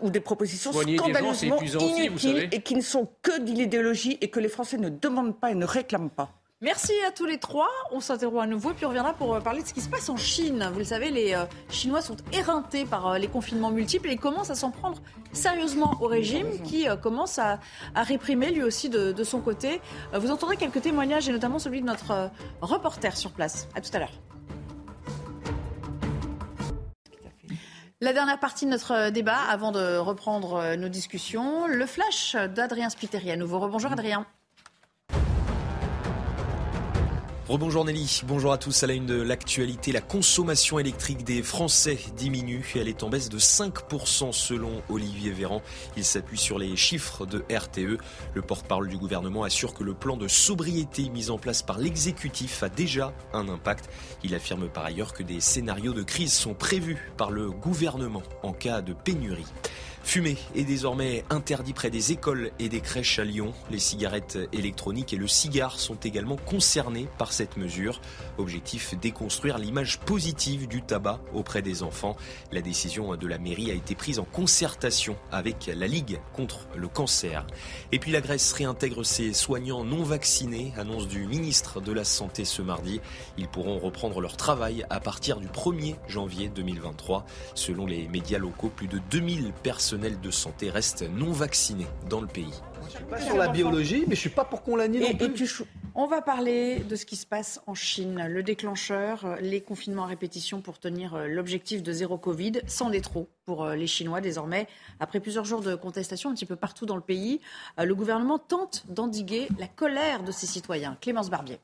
ou des propositions scandaleusement inutiles et qui ne sont que de l'idéologie et que les Français ne demandent pas et ne réclament pas. Merci à tous les trois. On s'interroge à nouveau et puis on reviendra pour euh, parler de ce qui se passe en Chine. Vous le savez, les euh, Chinois sont éreintés par euh, les confinements multiples et commencent à s'en prendre sérieusement au régime qui commence à, réprimer lui aussi de, de son côté. Vous entendrez quelques témoignages et notamment celui de notre reporter sur place. À tout à l'heure. La dernière partie de notre débat, avant de reprendre nos discussions, le flash d'Adrien Spiteri. À nouveau, rebonjour Adrien. Rebonjour Nelly, bonjour à tous. À la une de l'actualité, la consommation électrique des Français diminue. Elle est en baisse de 5% selon Olivier Véran. Il s'appuie sur les chiffres de RTE. Le porte-parole du gouvernement assure que le plan de sobriété mis en place par l'exécutif a déjà un impact. Il affirme par ailleurs que des scénarios de crise sont prévus par le gouvernement en cas de pénurie. Fumer est désormais interdit près des écoles et des crèches à Lyon. Les cigarettes électroniques et le cigare sont également concernés par cette mesure. Objectif déconstruire l'image positive du tabac auprès des enfants. La décision de la mairie a été prise en concertation avec la Ligue contre le cancer. Et puis la Grèce réintègre ses soignants non vaccinés, annonce du ministre de la Santé ce mardi. Ils pourront reprendre leur travail à partir du 1er janvier 2023. Selon les médias locaux, plus de 2000 personnes de santé restent non vaccinés dans le pays. Je suis pas sur la biologie, mais je suis pas pour qu'on la nie non plus. On va parler de ce qui se passe en Chine. Le déclencheur, les confinements à répétition pour tenir euh, l'objectif de zéro Covid, est trop pour euh, les Chinois désormais. Après plusieurs jours de contestation un petit peu partout dans le pays, euh, le gouvernement tente d'endiguer la colère de ses citoyens. Clémence Barbier.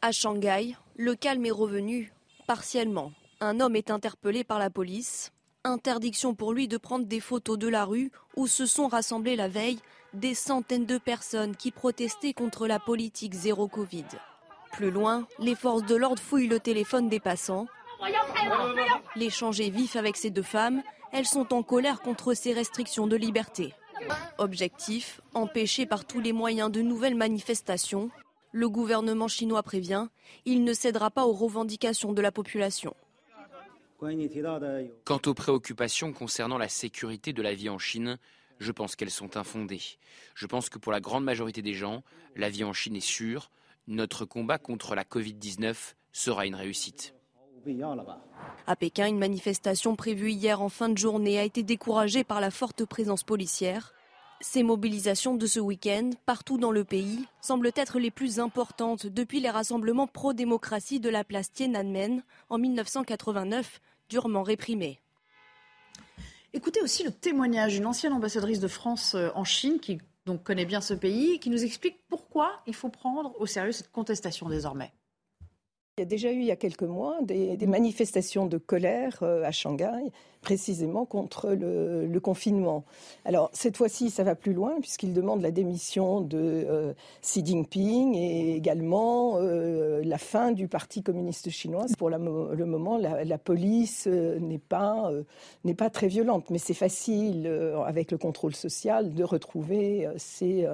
À Shanghai, le calme est revenu, partiellement. Un homme est interpellé par la police Interdiction pour lui de prendre des photos de la rue où se sont rassemblées la veille des centaines de personnes qui protestaient contre la politique zéro Covid. Plus loin, les forces de l'ordre fouillent le téléphone des passants. L'échange est vif avec ces deux femmes. Elles sont en colère contre ces restrictions de liberté. Objectif, empêcher par tous les moyens de nouvelles manifestations. Le gouvernement chinois prévient, il ne cédera pas aux revendications de la population. Quant aux préoccupations concernant la sécurité de la vie en Chine, je pense qu'elles sont infondées. Je pense que pour la grande majorité des gens, la vie en Chine est sûre. Notre combat contre la Covid-19 sera une réussite. À Pékin, une manifestation prévue hier en fin de journée a été découragée par la forte présence policière. Ces mobilisations de ce week-end, partout dans le pays, semblent être les plus importantes depuis les rassemblements pro-démocratie de la place Tiananmen en 1989, durement réprimés. Écoutez aussi le témoignage d'une ancienne ambassadrice de France euh, en Chine qui donc connaît bien ce pays, qui nous explique pourquoi il faut prendre au sérieux cette contestation désormais. Il y a déjà eu il y a quelques mois des, manifestations de colère euh, à Shanghai, précisément contre le, confinement. Alors cette fois-ci, ça va plus loin puisqu'il demande la démission de euh, Xi Jinping et également euh, la fin du Parti communiste chinois. Pour le moment, la, police n'est pas pas très violente, mais c'est facile avec le contrôle social de retrouver ces,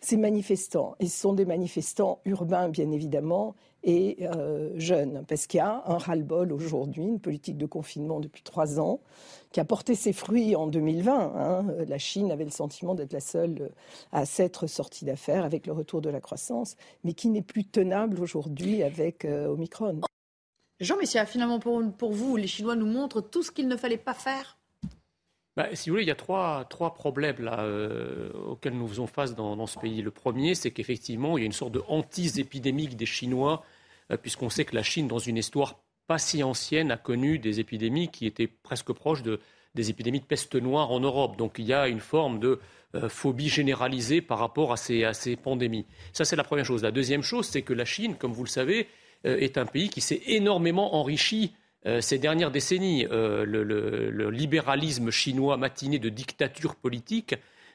ces manifestants. Et ce sont des manifestants urbains, bien évidemment et euh, jeunes, parce qu'il y a un ras-le-bol aujourd'hui, une politique de confinement depuis trois ans, qui a porté ses fruits en 2020. Hein. La Chine avait le sentiment d'être la seule à s'être sortie d'affaires avec le retour de la croissance, mais qui n'est plus tenable aujourd'hui avec euh, Omicron. Jean Messia, finalement pour, pour vous, les Chinois nous montrent tout ce qu'il ne fallait pas faire? Bah, si vous voulez, il y a trois, trois problèmes là, euh, auxquels nous faisons face dans, dans ce pays. Le premier, c'est qu'effectivement, il y a une sorte de hantise épidémique des Chinois euh, puisqu'on sait que la Chine, dans une histoire pas si ancienne, a connu des épidémies qui étaient presque proches des épidémies de peste noire en Europe. Donc il y a une forme de euh, phobie généralisée par rapport à ces, pandémies. Ça, c'est la première chose. La deuxième chose, c'est que la Chine, comme vous le savez, euh, est un pays qui s'est énormément enrichi ces dernières décennies. le, libéralisme chinois matiné de dictature politique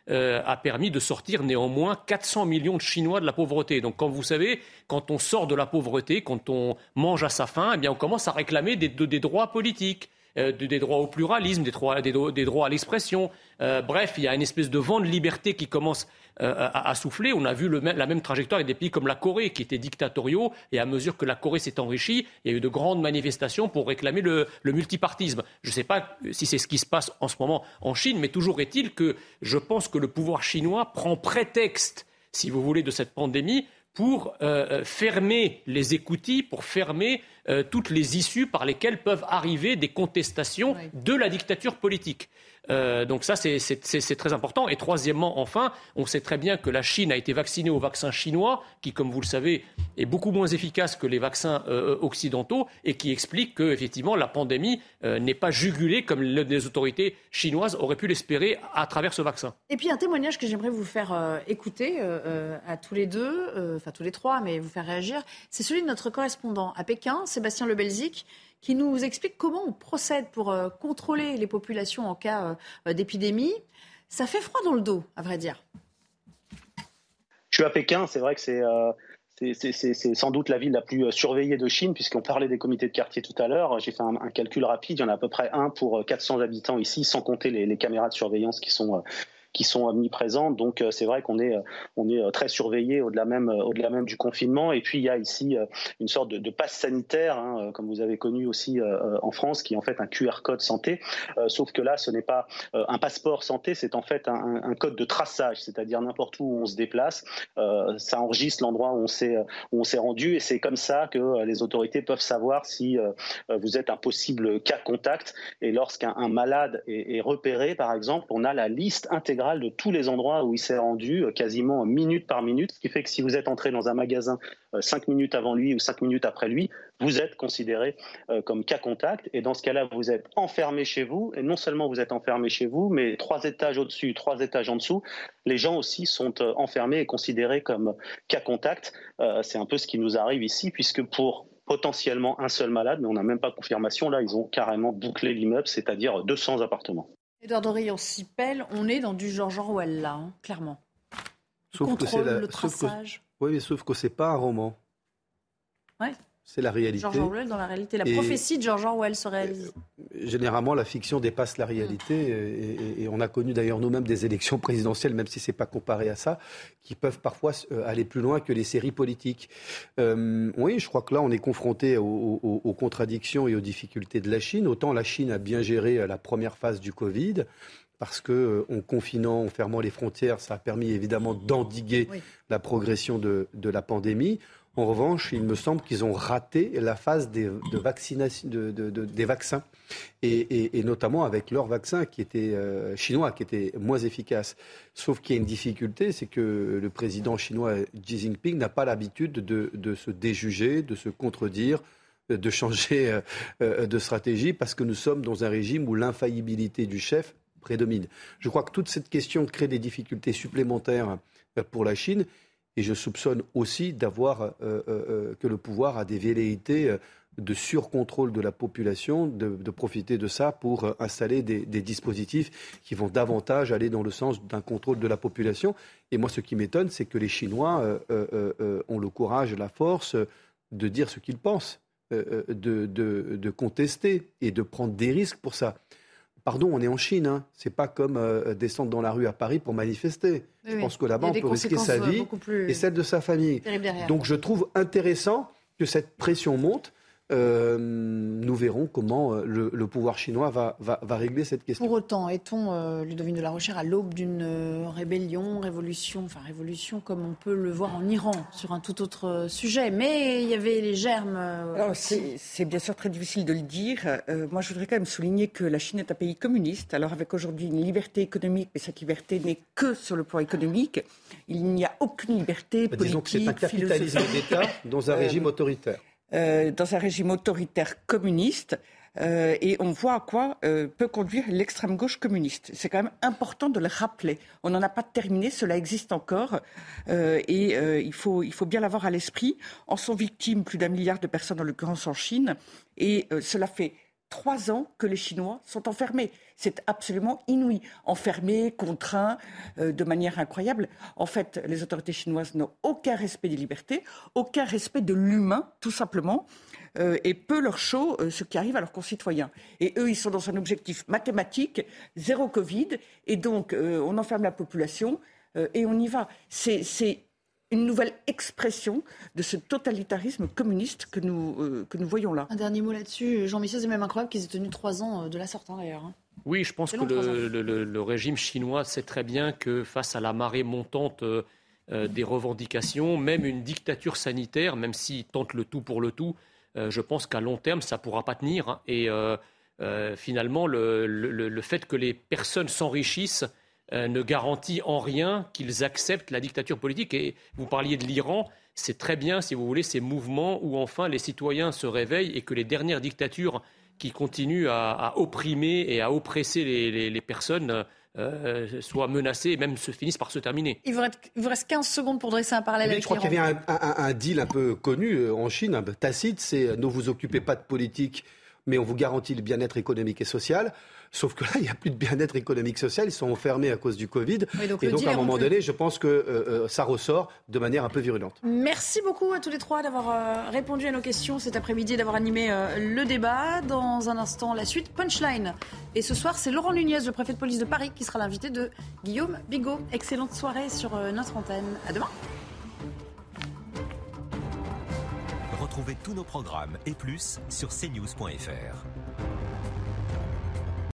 euh, a permis de sortir néanmoins 400 millions de Chinois de la pauvreté. Donc, comme vous savez, quand on sort de la pauvreté, quand on mange à sa faim, eh bien, on commence à réclamer des, droits politiques. Euh, des droits au pluralisme, des droits, des droits à l'expression. Euh, bref, il y a une espèce de vent de liberté qui commence euh, à, souffler. On a vu la même trajectoire avec des pays comme la Corée, qui étaient dictatoriaux, et à mesure que la Corée s'est enrichie, il y a eu de grandes manifestations pour réclamer le, multipartisme. Je ne sais pas si c'est ce qui se passe en ce moment en Chine, mais toujours est-il que je pense que le pouvoir chinois prend prétexte, si vous voulez, de cette pandémie pour euh, euh, fermer les écoutilles, pour fermer toutes les issues par lesquelles peuvent arriver des contestations de la dictature politique. Euh, donc ça, c'est très important. Et troisièmement, enfin, on sait très bien que la Chine a été vaccinée au vaccin chinois, qui, comme vous le savez, est beaucoup moins efficace que les vaccins euh, occidentaux et qui explique que, effectivement, la pandémie euh, n'est pas jugulée comme les autorités chinoises auraient pu l'espérer à travers ce vaccin. Et puis un témoignage que j'aimerais vous faire écouter à tous les deux, enfin tous les trois, mais vous faire réagir, c'est celui de notre correspondant à Pékin, Sébastien Lebelzik qui nous explique comment on procède pour euh, contrôler les populations en cas euh, d'épidémie. Ça fait froid dans le dos, à vrai dire. Je suis à Pékin, c'est vrai que c'est euh, c'est sans doute la ville la plus surveillée de Chine, puisqu'on parlait des comités de quartier tout à l'heure. J'ai fait un, calcul rapide, il y en a à peu près un pour 400 habitants ici, sans compter les caméras de surveillance qui sont qui sont omniprésentes. Donc euh, c'est vrai qu'on est, euh, on est euh, très surveillé au-delà même, au-delà même du confinement. Et puis il y a ici une sorte de, passe sanitaire, hein, comme vous avez connu aussi en France, qui est en fait un QR code santé. sauf que là, ce n'est pas un passeport santé, c'est en fait un, code de traçage, c'est-à-dire n'importe où on se déplace, ça enregistre l'endroit où on s'est où on s'est rendu et c'est comme ça que les autorités peuvent savoir si vous êtes un possible cas contact. Et lorsqu'un malade est, est repéré, par exemple, on a la liste intégrale de tous les endroits où il s'est rendu, euh, quasiment minute par minute, ce qui fait que si vous êtes entré dans un magasin euh, cinq minutes avant lui ou cinq minutes après lui, vous êtes considéré euh, comme cas contact. Et dans ce cas-là, vous êtes enfermé chez vous. Et non seulement vous êtes enfermé chez vous, mais trois étages au-dessus, trois étages en dessous, les gens aussi sont enfermés et considérés comme cas contact. C'est un peu ce qui nous arrive ici, puisque pour potentiellement un seul malade, mais on n'a même pas confirmation. Là, ils ont carrément bouclé l'immeuble, c'est-à-dire 200 appartements. Edouard Doré, on est dans du George Orwell là, hein, clairement. Sauf que c'est le traçage. Oui, mais sauf que c'est pas un roman. Ouais. C'est la réalité. George Orwell dans la réalité. La prophétie de George Orwell se réalise. Généralement, la fiction dépasse la réalité. Et, on a connu d'ailleurs nous-mêmes des élections présidentielles, même si ce n'est pas comparé à ça, qui peuvent parfois euh, aller plus loin que les séries politiques. Euh, oui, je crois que là, on est confronté aux, contradictions et aux difficultés de la Chine. Autant la Chine a bien géré euh, la première phase du Covid, parce que en confinant, en fermant les frontières, ça a permis évidemment d'endiguer la progression de, de, la pandémie. En revanche, il me semble qu'ils ont raté la phase des, de vaccination, de, des vaccins, et, notamment avec leur vaccin qui était euh, chinois, qui était moins efficace. Sauf qu'il y a une difficulté, c'est que le président chinois Xi Jinping n'a pas l'habitude de, se déjuger, de se contredire, de changer euh, euh, de stratégie, parce que nous sommes dans un régime où l'infaillibilité du chef prédomine. Je crois que toute cette question crée des difficultés supplémentaires pour la Chine. Et je soupçonne aussi d'avoir euh, euh, euh, que le pouvoir a des velléités de surcontrôle de la population, de, profiter de ça pour installer des, dispositifs qui vont davantage aller dans le sens d'un contrôle de la population. Et moi, ce qui m'étonne, c'est que les Chinois ont le courage la force de dire ce qu'ils pensent, de, de, contester et de prendre des risques pour ça. Pardon, on est en Chine. Hein. C'est pas comme euh, descendre dans la rue à Paris pour manifester. je pense que là-bas, on peut risquer sa euh, vie et celle de sa famille. Donc, je trouve intéressant que cette pression monte euh, nous verrons comment euh, le, pouvoir chinois va, va, régler cette question. Pour autant, est-on, euh, Ludovine de la Rochère, à l'aube d'une rébellion, révolution, enfin révolution comme on peut le voir en Iran, sur un tout autre sujet? Mais il y avait les germes. c'est bien sûr très difficile de le dire. moi, je voudrais quand même souligner que la Chine est un pays communiste. Alors, avec aujourd'hui une liberté économique, mais cette liberté n'est que sur le plan économique. Il n'y a aucune liberté politique. Disons que c'est un capitalisme d'État dans un régime autoritaire. Euh, dans un régime autoritaire communiste. Euh, et on voit à quoi euh, peut conduire l'extrême gauche communiste. C'est quand même important de le rappeler. On n'en a pas terminé, cela existe encore, et il faut, il faut bien l'avoir à l'esprit. En sont victimes plus d'un milliard de personnes, en l'occurrence en Chine, et cela fait trois ans que les Chinois sont enfermés. C'est absolument inouï. Enfermés, contraints, euh, de manière incroyable. En fait, les autorités chinoises n'ont aucun respect des libertés, aucun respect de l'humain, tout simplement. Euh, et peu leur chaud euh, ce qui arrive à leurs concitoyens. Et eux, ils sont dans un objectif mathématique, zéro Covid, et donc on enferme la population et on y va. C'est une nouvelle expression de ce totalitarisme communiste que nous, euh, que nous voyons là. Un dernier mot là-dessus. Jean-Michel, c'est même incroyable qu'ils aient tenu trois ans euh, de la sorte, hein, d'ailleurs. Hein. Oui, je pense que le, régime chinois sait très bien que face à la marée montante euh, des revendications, même une dictature sanitaire, même s'il tente le tout pour le tout, je pense qu'à long terme, ça ne pourra pas tenir. Hein. et finalement, le, fait que les personnes s'enrichissent ne garantit en rien qu'ils acceptent la dictature politique. Et vous parliez de l'Iran, c'est très bien, si vous voulez, ces mouvements où enfin les citoyens se réveillent et que les dernières dictatures qui continuent à, opprimer et à oppresser les, personnes euh, soient menacées et même se finissent par se terminer. Il vous, reste, 15 secondes pour dresser un parallèle avec Je crois qu'il y avait un, deal un peu connu euh, en Chine, un peu tacite, c'est euh, ne vous occupez pas de politique, mais on vous garantit le bien-être économique et social. Sauf que là, il n'y a plus de bien-être économique social. Ils sont enfermés à cause du Covid. donc et donc, à un moment donné, je pense que euh, euh, ça ressort de manière un peu virulente. Merci beaucoup à tous les trois d'avoir euh, répondu à nos questions cet après-midi et d'avoir animé le débat. Dans un instant, la suite, Punchline. Et ce soir, c'est Laurent Nunez, le préfet de police de Paris, qui sera l'invité de Guillaume Bigot. Excellente soirée sur notre antenne. À demain. Retrouvez tous nos programmes et plus sur cnews.fr.